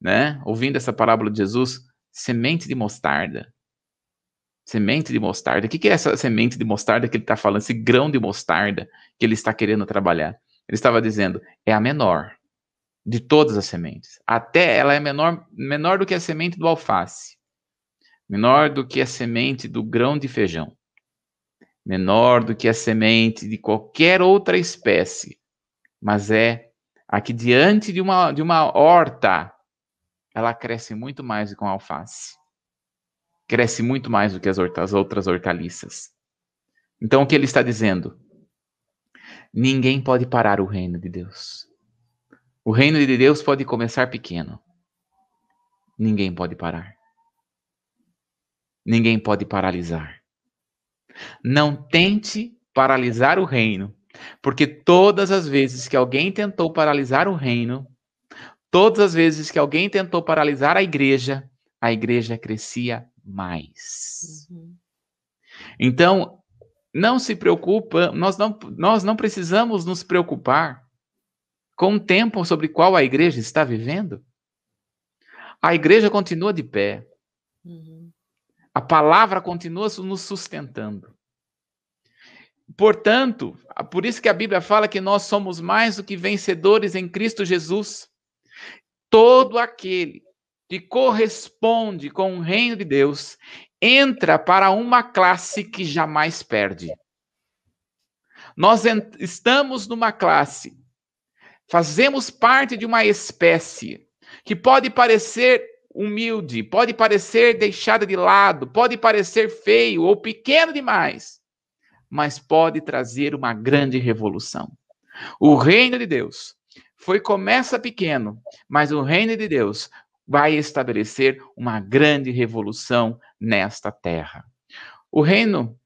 S2: né? Ouvindo essa parábola de Jesus, semente de mostarda. Semente de mostarda. O que é essa semente de mostarda que ele está falando? Esse grão de mostarda que ele está querendo trabalhar. Ele estava dizendo, é a menor de todas as sementes. Até ela é menor, menor do que a semente do alface, menor do que a semente do grão de feijão, menor do que a semente de qualquer outra espécie, mas é aqui diante de uma, de uma horta, ela cresce muito mais do que uma alface. Cresce muito mais do que as, as outras hortaliças. Então, o que ele está dizendo? Ninguém pode parar o reino de Deus. O reino de Deus pode começar pequeno. Ninguém pode parar. Ninguém pode paralisar. Não tente paralisar o reino, porque todas as vezes que alguém tentou paralisar o reino, todas as vezes que alguém tentou paralisar a igreja, a igreja crescia mais. Uhum. Então, não se preocupa, nós não, nós não precisamos nos preocupar com o tempo sobre qual a igreja está vivendo. A igreja continua de pé. Uhum. A palavra continua nos sustentando. Portanto, por isso que a Bíblia fala que nós somos mais do que vencedores em Cristo Jesus. Todo aquele que corresponde com o reino de Deus entra para uma classe que jamais perde. Nós estamos numa classe, fazemos parte de uma espécie que pode parecer humilde, pode parecer deixada de lado, pode parecer feio ou pequeno demais, mas pode trazer uma grande revolução. O reino de Deus foi começa pequeno, mas o reino de Deus vai estabelecer uma grande revolução nesta terra. O reino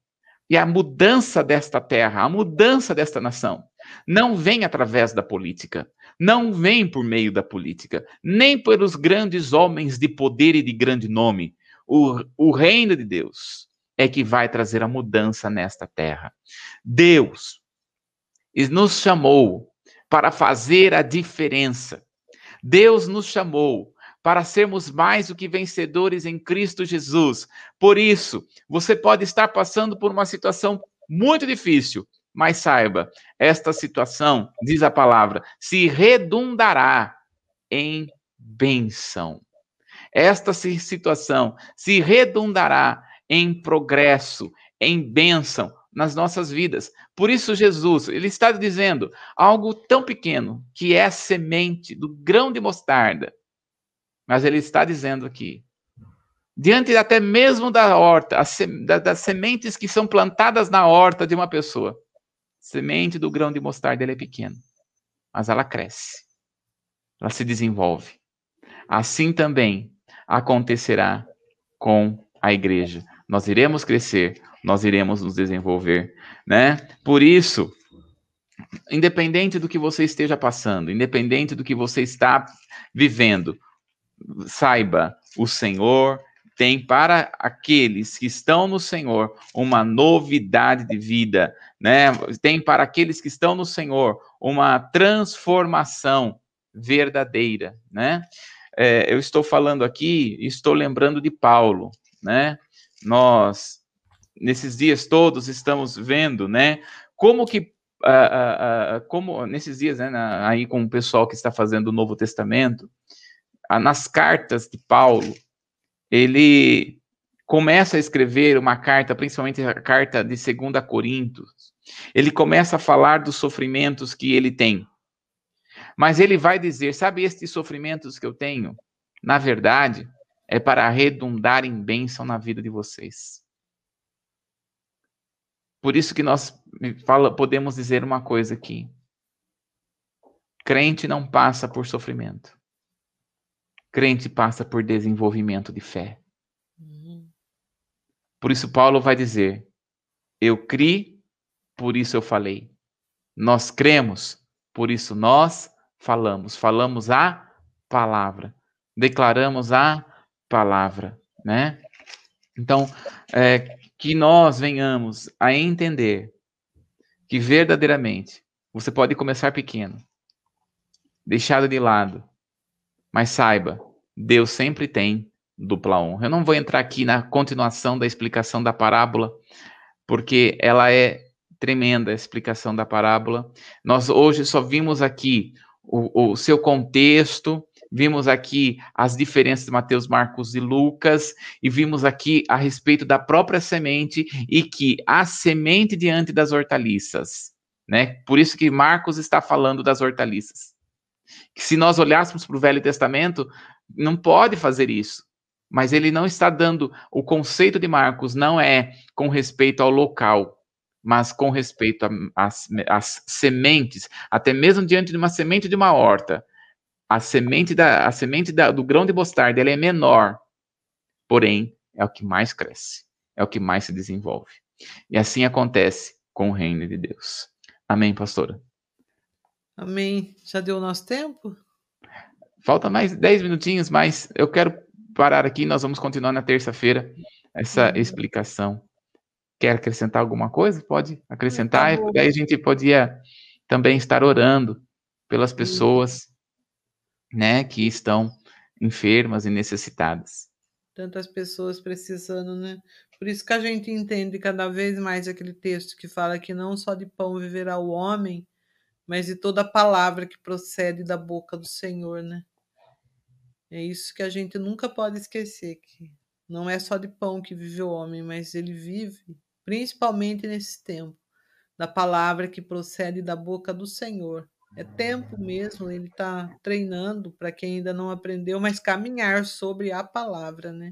S2: e a mudança desta terra, a mudança desta nação, não vem através da política, não vem por meio da política, nem pelos grandes homens de poder e de grande nome. O, o reino de Deus é que vai trazer a mudança nesta terra. Deus nos chamou para fazer a diferença. Deus nos chamou para sermos mais do que vencedores em Cristo Jesus. Por isso, você pode estar passando por uma situação muito difícil, mas saiba, esta situação, diz a palavra, se redundará em bênção. Esta situação se redundará em progresso, em bênção nas nossas vidas. Por isso, Jesus, ele está dizendo algo tão pequeno, que é a semente do grão de mostarda, mas ele está dizendo aqui, diante até mesmo da horta, das sementes que são plantadas na horta de uma pessoa, semente do grão de mostarda é pequeno, mas ela cresce, ela se desenvolve. Assim também acontecerá com a igreja. Nós iremos crescer, nós iremos nos desenvolver, né? Por isso, independente do que você esteja passando, independente do que você está vivendo, saiba, o Senhor tem para aqueles que estão no Senhor uma novidade de vida, né? Tem para aqueles que estão no Senhor uma transformação verdadeira, né? É, eu estou falando aqui, estou lembrando de Paulo, né? Nós nesses dias todos estamos vendo, né? Como que uh, uh, uh, como nesses dias, né, na, aí com o pessoal que está fazendo o Novo Testamento, nas cartas de Paulo, ele começa a escrever uma carta, principalmente a carta de 2 Coríntios, ele começa a falar dos sofrimentos que ele tem. Mas ele vai dizer: sabe, estes sofrimentos que eu tenho, na verdade, é para redundar em bênção na vida de vocês. Por isso que nós fala, podemos dizer uma coisa aqui. Crente não passa por sofrimento. Crente passa por desenvolvimento de fé. Uhum. Por isso Paulo vai dizer: Eu criei, por isso eu falei. Nós cremos, por isso nós falamos. Falamos a palavra. Declaramos a palavra, né? Então, é, que nós venhamos a entender que verdadeiramente você pode começar pequeno, deixado de lado, mas saiba, Deus sempre tem dupla honra. Eu não vou entrar aqui na continuação da explicação da parábola, porque ela é tremenda a explicação da parábola. Nós hoje só vimos aqui o, o seu contexto, Vimos aqui as diferenças de Mateus, Marcos e Lucas, e vimos aqui a respeito da própria semente e que a semente diante das hortaliças, né? Por isso que Marcos está falando das hortaliças. Que se nós olhássemos para o Velho Testamento, não pode fazer isso. Mas ele não está dando o conceito de Marcos não é com respeito ao local, mas com respeito às sementes, até mesmo diante de uma semente de uma horta a semente, da, a semente da, do grão de mostarda ela é menor, porém é o que mais cresce, é o que mais se desenvolve. E assim acontece com o reino de Deus. Amém, pastora?
S1: Amém. Já deu o nosso tempo?
S2: Falta mais 10 minutinhos, mas eu quero parar aqui. Nós vamos continuar na terça-feira essa uhum. explicação. Quer acrescentar alguma coisa? Pode acrescentar. Tá Daí a gente podia também estar orando pelas pessoas né, que estão enfermas e necessitadas.
S1: Tantas pessoas precisando, né? Por isso que a gente entende cada vez mais aquele texto que fala que não só de pão viverá o homem, mas de toda palavra que procede da boca do Senhor, né? É isso que a gente nunca pode esquecer, que não é só de pão que vive o homem, mas ele vive, principalmente nesse tempo, da palavra que procede da boca do Senhor. É tempo mesmo, ele está treinando para quem ainda não aprendeu, mas caminhar sobre a palavra, né?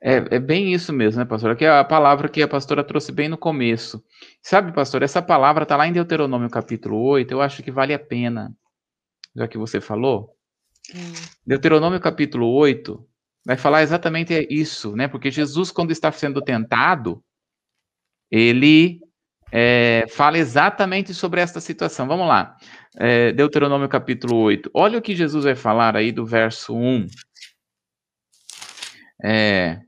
S2: É, é bem isso mesmo, né, pastora? Que é a palavra que a pastora trouxe bem no começo. Sabe, pastor, essa palavra está lá em Deuteronômio capítulo 8, eu acho que vale a pena, já que você falou. Hum. Deuteronômio capítulo 8 vai falar exatamente isso, né? Porque Jesus, quando está sendo tentado, ele é, fala exatamente sobre esta situação. Vamos lá. É, Deuteronômio capítulo 8. Olha o que Jesus vai falar aí do verso 1. É,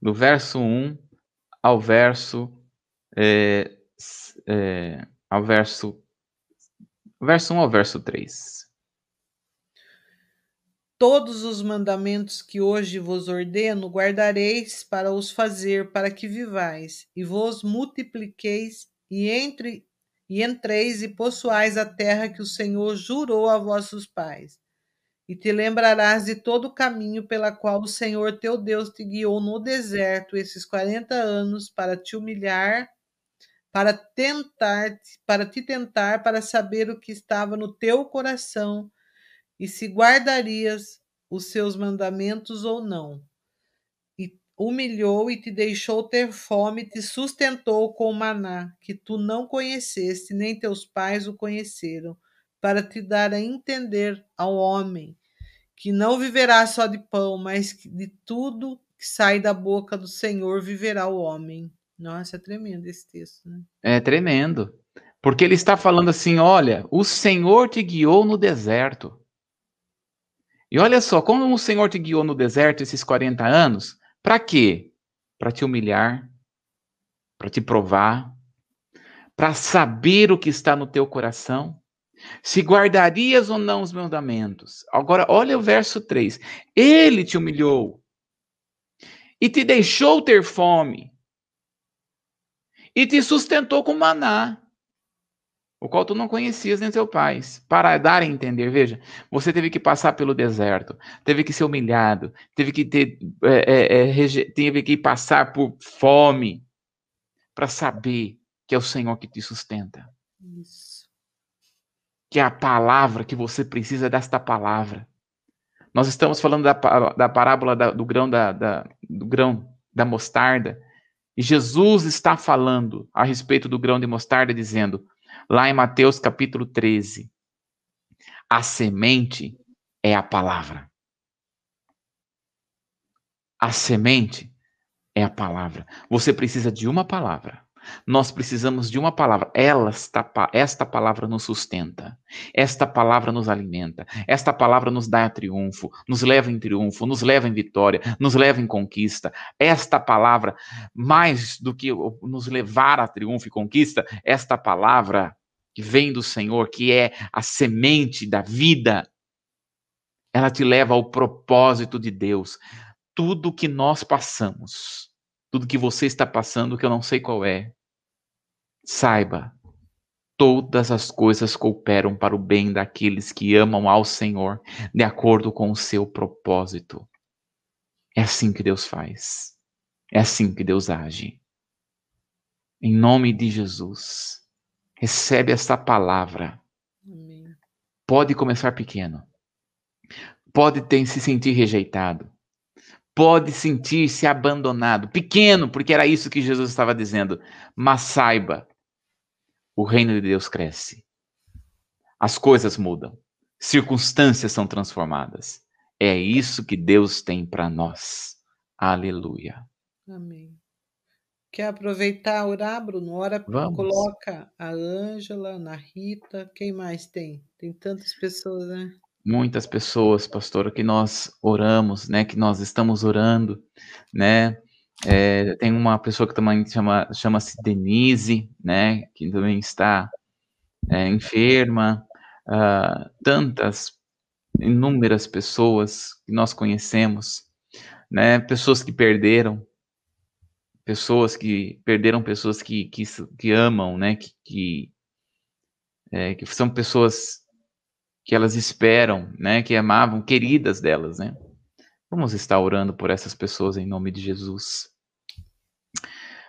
S2: do verso 1 ao verso. É, é, ao verso. Verso 1 ao verso 3
S1: todos os mandamentos que hoje vos ordeno, guardareis para os fazer, para que vivais, e vos multipliqueis, e entre e entreis e possuais a terra que o Senhor jurou a vossos pais. E te lembrarás de todo o caminho pela qual o Senhor teu Deus te guiou no deserto esses quarenta anos para te humilhar, para tentar, para te tentar, para saber o que estava no teu coração e se guardarias os seus mandamentos ou não. E humilhou e te deixou ter fome, te sustentou com maná, que tu não conheceste, nem teus pais o conheceram, para te dar a entender ao homem que não viverá só de pão, mas de tudo que sai da boca do Senhor viverá o homem. Nossa, é tremendo esse texto, né?
S2: É tremendo. Porque ele está falando assim: olha, o Senhor te guiou no deserto. E olha só, como o Senhor te guiou no deserto esses 40 anos, para quê? Para te humilhar, para te provar, para saber o que está no teu coração, se guardarias ou não os mandamentos. Agora, olha o verso 3. Ele te humilhou e te deixou ter fome e te sustentou com maná, o qual tu não conhecias nem teu pais, para dar a entender. Veja, você teve que passar pelo deserto, teve que ser humilhado, teve que ter, é, é, é, teve que passar por fome para saber que é o Senhor que te sustenta. Isso. Que é a palavra que você precisa desta palavra. Nós estamos falando da, da parábola da, do grão da, da, do grão da mostarda, e Jesus está falando a respeito do grão de mostarda, dizendo, lá em Mateus capítulo 13, a semente é a palavra. A semente é a palavra. Você precisa de uma palavra. Nós precisamos de uma palavra. Ela está, esta palavra nos sustenta. Esta palavra nos alimenta. Esta palavra nos dá triunfo, nos leva em triunfo, nos leva em vitória, nos leva em conquista. Esta palavra, mais do que nos levar a triunfo e conquista, esta palavra que vem do Senhor, que é a semente da vida, ela te leva ao propósito de Deus tudo que nós passamos, tudo que você está passando, que eu não sei qual é, saiba, todas as coisas cooperam para o bem daqueles que amam ao Senhor, de acordo com o seu propósito. É assim que Deus faz. É assim que Deus age. Em nome de Jesus, recebe esta palavra. Amém. Pode começar pequeno. Pode ter se sentir rejeitado pode sentir-se abandonado, pequeno, porque era isso que Jesus estava dizendo. Mas saiba, o reino de Deus cresce. As coisas mudam, circunstâncias são transformadas. É isso que Deus tem para nós. Aleluia.
S1: Amém. Quer aproveitar, orar, Bruno? Ora, Vamos. coloca a Ângela, a Rita, quem mais tem? Tem tantas pessoas, né?
S2: muitas pessoas, pastor, que nós oramos, né, que nós estamos orando, né, é, tem uma pessoa que também chama, chama-se Denise, né, que também está é, enferma, uh, tantas, inúmeras pessoas que nós conhecemos, né, pessoas que perderam, pessoas que perderam pessoas que, que, que amam, né, que, que, é, que são pessoas que elas esperam, né, que amavam, queridas delas, né? Vamos estar orando por essas pessoas em nome de Jesus.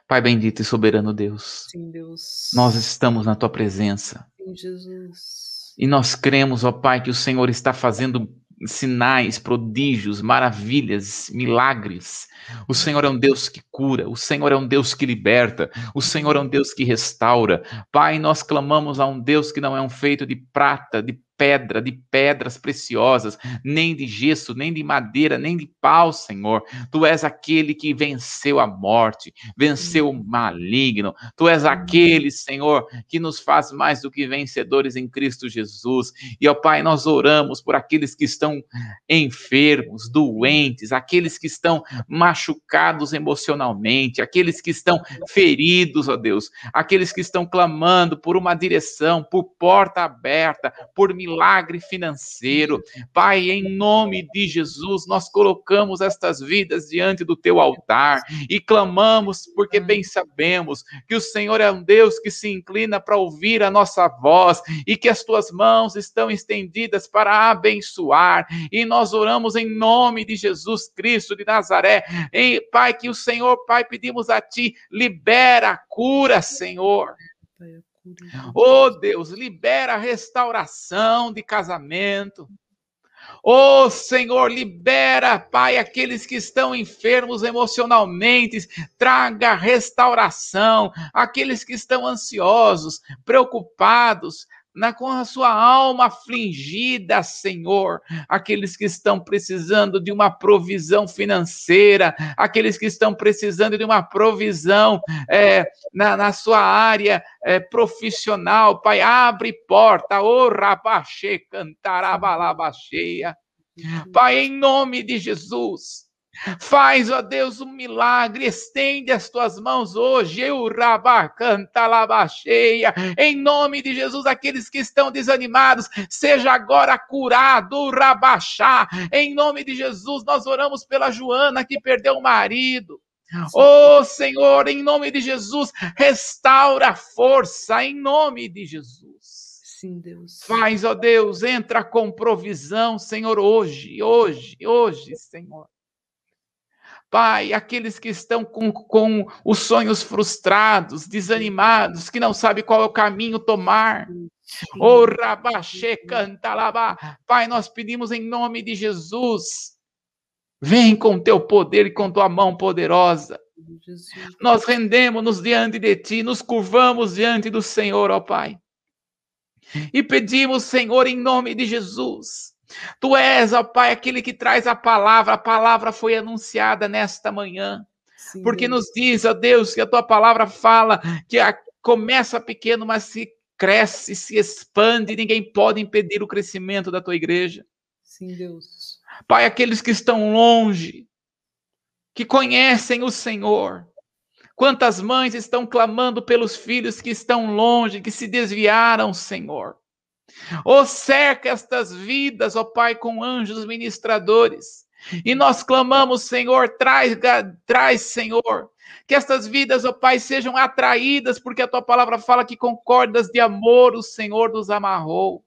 S2: Pai bendito e soberano Deus.
S1: Sim, Deus.
S2: Nós estamos na tua presença.
S1: Sim, Jesus.
S2: E nós cremos, ó Pai, que o Senhor está fazendo sinais, prodígios, maravilhas, milagres. O Senhor é um Deus que cura, o Senhor é um Deus que liberta, o Senhor é um Deus que restaura. Pai, nós clamamos a um Deus que não é um feito de prata, de pedra, de pedras preciosas, nem de gesso, nem de madeira, nem de pau, Senhor. Tu és aquele que venceu a morte, venceu o maligno. Tu és aquele, Senhor, que nos faz mais do que vencedores em Cristo Jesus. E, ó Pai, nós oramos por aqueles que estão enfermos, doentes, aqueles que estão machucados emocionalmente, aqueles que estão feridos, ó Deus, aqueles que estão clamando por uma direção, por porta aberta, por milagre milagre financeiro. Pai, em nome de Jesus, nós colocamos estas vidas diante do teu altar e clamamos, porque bem sabemos que o Senhor é um Deus que se inclina para ouvir a nossa voz e que as tuas mãos estão estendidas para abençoar. E nós oramos em nome de Jesus Cristo de Nazaré. E, Pai, que o Senhor, Pai, pedimos a ti, libera a cura, Senhor. Oh Deus, libera a restauração de casamento. Oh Senhor, libera, Pai, aqueles que estão enfermos emocionalmente, traga restauração, aqueles que estão ansiosos, preocupados, na, com a sua alma afligida, Senhor, aqueles que estão precisando de uma provisão financeira, aqueles que estão precisando de uma provisão é, na, na, sua área é, profissional, Pai, abre porta, o oh, rabaxê, cantarabalaba cheia. Pai, em nome de Jesus. Faz, ó Deus, um milagre, estende as tuas mãos hoje, eu rabacanta labacheia, em nome de Jesus, aqueles que estão desanimados, seja agora curado, rabachá, em nome de Jesus, nós oramos pela Joana que perdeu o marido, Ô oh, Senhor, em nome de Jesus, restaura a força, em nome de Jesus.
S1: Sim, Deus.
S2: Faz, ó Deus, entra com provisão, Senhor, hoje, hoje, hoje, Senhor. Pai, aqueles que estão com, com os sonhos frustrados, desanimados, que não sabem qual é o caminho tomar. Oh, rabaxê, canta lá. Pai, nós pedimos em nome de Jesus. Vem com teu poder e com tua mão poderosa. Nós rendemos-nos diante de ti, nos curvamos diante do Senhor, ó Pai. E pedimos, Senhor, em nome de Jesus, Tu és, ó Pai, aquele que traz a palavra. A palavra foi anunciada nesta manhã. Sim, porque nos diz, ó Deus, que a tua palavra fala que a, começa pequeno, mas se cresce, se expande, ninguém pode impedir o crescimento da tua igreja.
S1: Sim, Deus.
S2: Pai, aqueles que estão longe, que conhecem o Senhor. Quantas mães estão clamando pelos filhos que estão longe, que se desviaram, Senhor. Ó, oh, cerca estas vidas, ó oh Pai, com anjos ministradores. E nós clamamos, Senhor, traz, traz, Senhor, que estas vidas, ó oh Pai, sejam atraídas, porque a tua palavra fala que com cordas de amor o Senhor nos amarrou.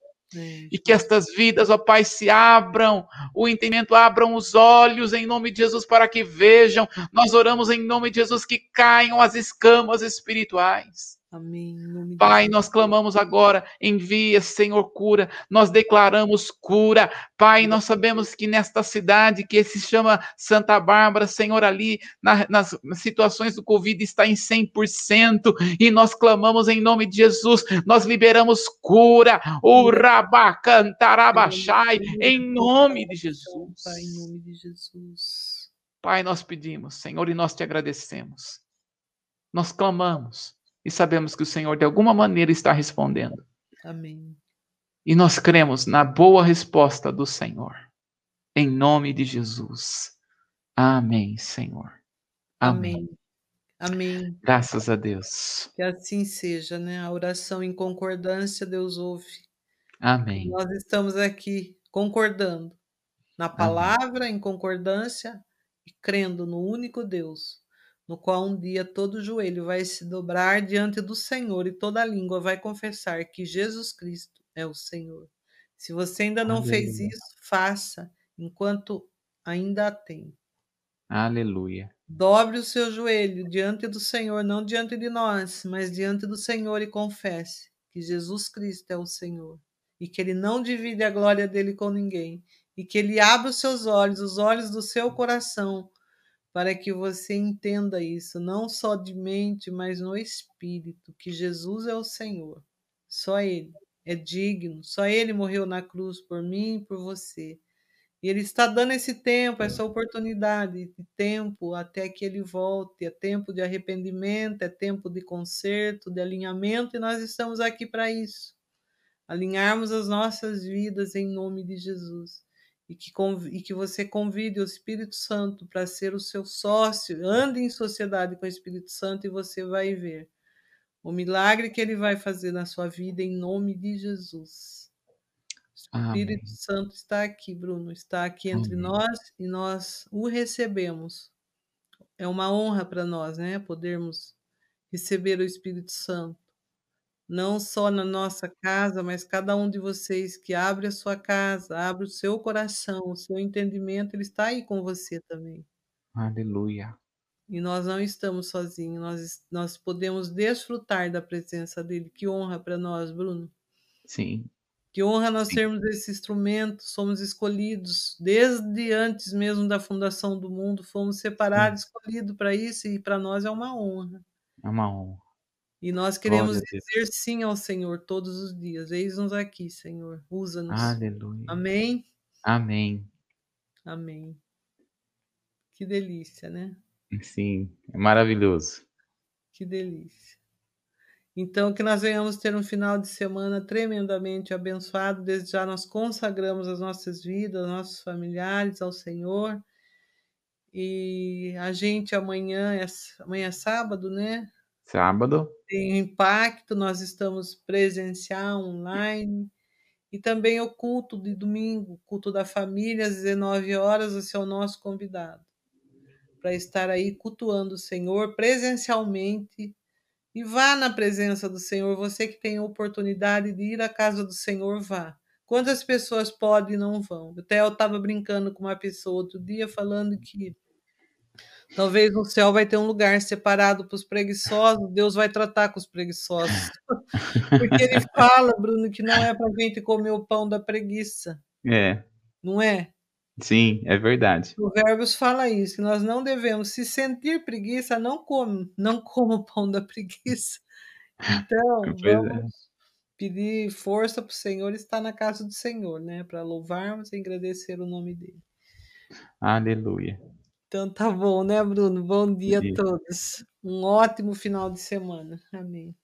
S2: E que estas vidas, ó Pai, se abram, o entendimento, abram os olhos em nome de Jesus para que vejam. Nós oramos em nome de Jesus que caiam as escamas espirituais.
S1: Amém.
S2: Pai, nós clamamos agora, envia, Senhor, cura. Nós declaramos cura. Pai, nós sabemos que nesta cidade que se chama Santa Bárbara, Senhor, ali na, nas situações do Covid está em 100%. E nós clamamos em nome de Jesus. Nós liberamos cura. O Rabacantarabachai, em nome de Jesus.
S1: Pai, em nome de Jesus.
S2: Pai, nós pedimos, Senhor, e nós te agradecemos. Nós clamamos e sabemos que o Senhor de alguma maneira está respondendo.
S1: Amém.
S2: E nós cremos na boa resposta do Senhor. Em nome de Jesus. Amém, Senhor.
S1: Amém. Amém.
S2: Graças a Deus.
S1: Que assim seja, né? A oração em concordância, Deus ouve.
S2: Amém.
S1: Nós estamos aqui concordando na palavra, Amém. em concordância e crendo no único Deus no qual um dia todo joelho vai se dobrar diante do Senhor e toda língua vai confessar que Jesus Cristo é o Senhor. Se você ainda não Aleluia. fez isso, faça enquanto ainda a tem.
S2: Aleluia.
S1: Dobre o seu joelho diante do Senhor, não diante de nós, mas diante do Senhor e confesse que Jesus Cristo é o Senhor e que ele não divide a glória dele com ninguém e que ele abra os seus olhos, os olhos do seu coração para que você entenda isso, não só de mente, mas no espírito, que Jesus é o Senhor. Só Ele é digno, só Ele morreu na cruz por mim e por você. E Ele está dando esse tempo, essa oportunidade de tempo até que Ele volte. É tempo de arrependimento, é tempo de conserto, de alinhamento, e nós estamos aqui para isso alinharmos as nossas vidas em nome de Jesus e que, e que você convide o Espírito Santo para ser o seu sócio, ande em sociedade com o Espírito Santo e você vai ver o milagre que ele vai fazer na sua vida em nome de Jesus. O Espírito Amém. Santo está aqui, Bruno, está aqui entre Amém. nós e nós o recebemos. É uma honra para nós, né, podermos receber o Espírito Santo não só na nossa casa, mas cada um de vocês que abre a sua casa, abre o seu coração, o seu entendimento, ele está aí com você também.
S2: Aleluia.
S1: E nós não estamos sozinhos, nós, nós podemos desfrutar da presença dele. Que honra para nós, Bruno.
S2: Sim.
S1: Que honra nós Sim. termos esse instrumento, somos escolhidos desde antes mesmo da fundação do mundo, fomos separados, escolhidos para isso e para nós é uma honra.
S2: É uma honra.
S1: E nós queremos dizer sim ao Senhor todos os dias. Eis-nos aqui, Senhor. Usa-nos.
S2: Aleluia.
S1: Amém?
S2: Amém.
S1: Amém. Que delícia, né?
S2: Sim, é maravilhoso.
S1: Que delícia. Então, que nós venhamos ter um final de semana tremendamente abençoado. Desde já nós consagramos as nossas vidas, nossos familiares ao Senhor. E a gente amanhã é, amanhã é sábado, né?
S2: Sábado.
S1: Tem impacto, nós estamos presencial, online. E também o culto de domingo, culto da família, às 19 horas, você é o nosso convidado para estar aí cultuando o Senhor presencialmente. E vá na presença do Senhor, você que tem a oportunidade de ir à casa do Senhor, vá. Quantas pessoas podem e não vão? Até eu estava brincando com uma pessoa outro dia, falando que talvez no céu vai ter um lugar separado para os preguiçosos, Deus vai tratar com os preguiçosos. Porque ele fala, Bruno, que não é para a gente comer o pão da preguiça.
S2: É.
S1: Não é?
S2: Sim, é verdade.
S1: O Provérbios fala isso, que nós não devemos se sentir preguiça, não come, não coma o pão da preguiça. Então,
S2: é.
S1: vamos pedir força para o Senhor estar na casa do Senhor, né? Para louvarmos e agradecer o nome dele.
S2: Aleluia.
S1: Então tá bom, né, Bruno? Bom dia a todos. Um ótimo final de semana. Amém.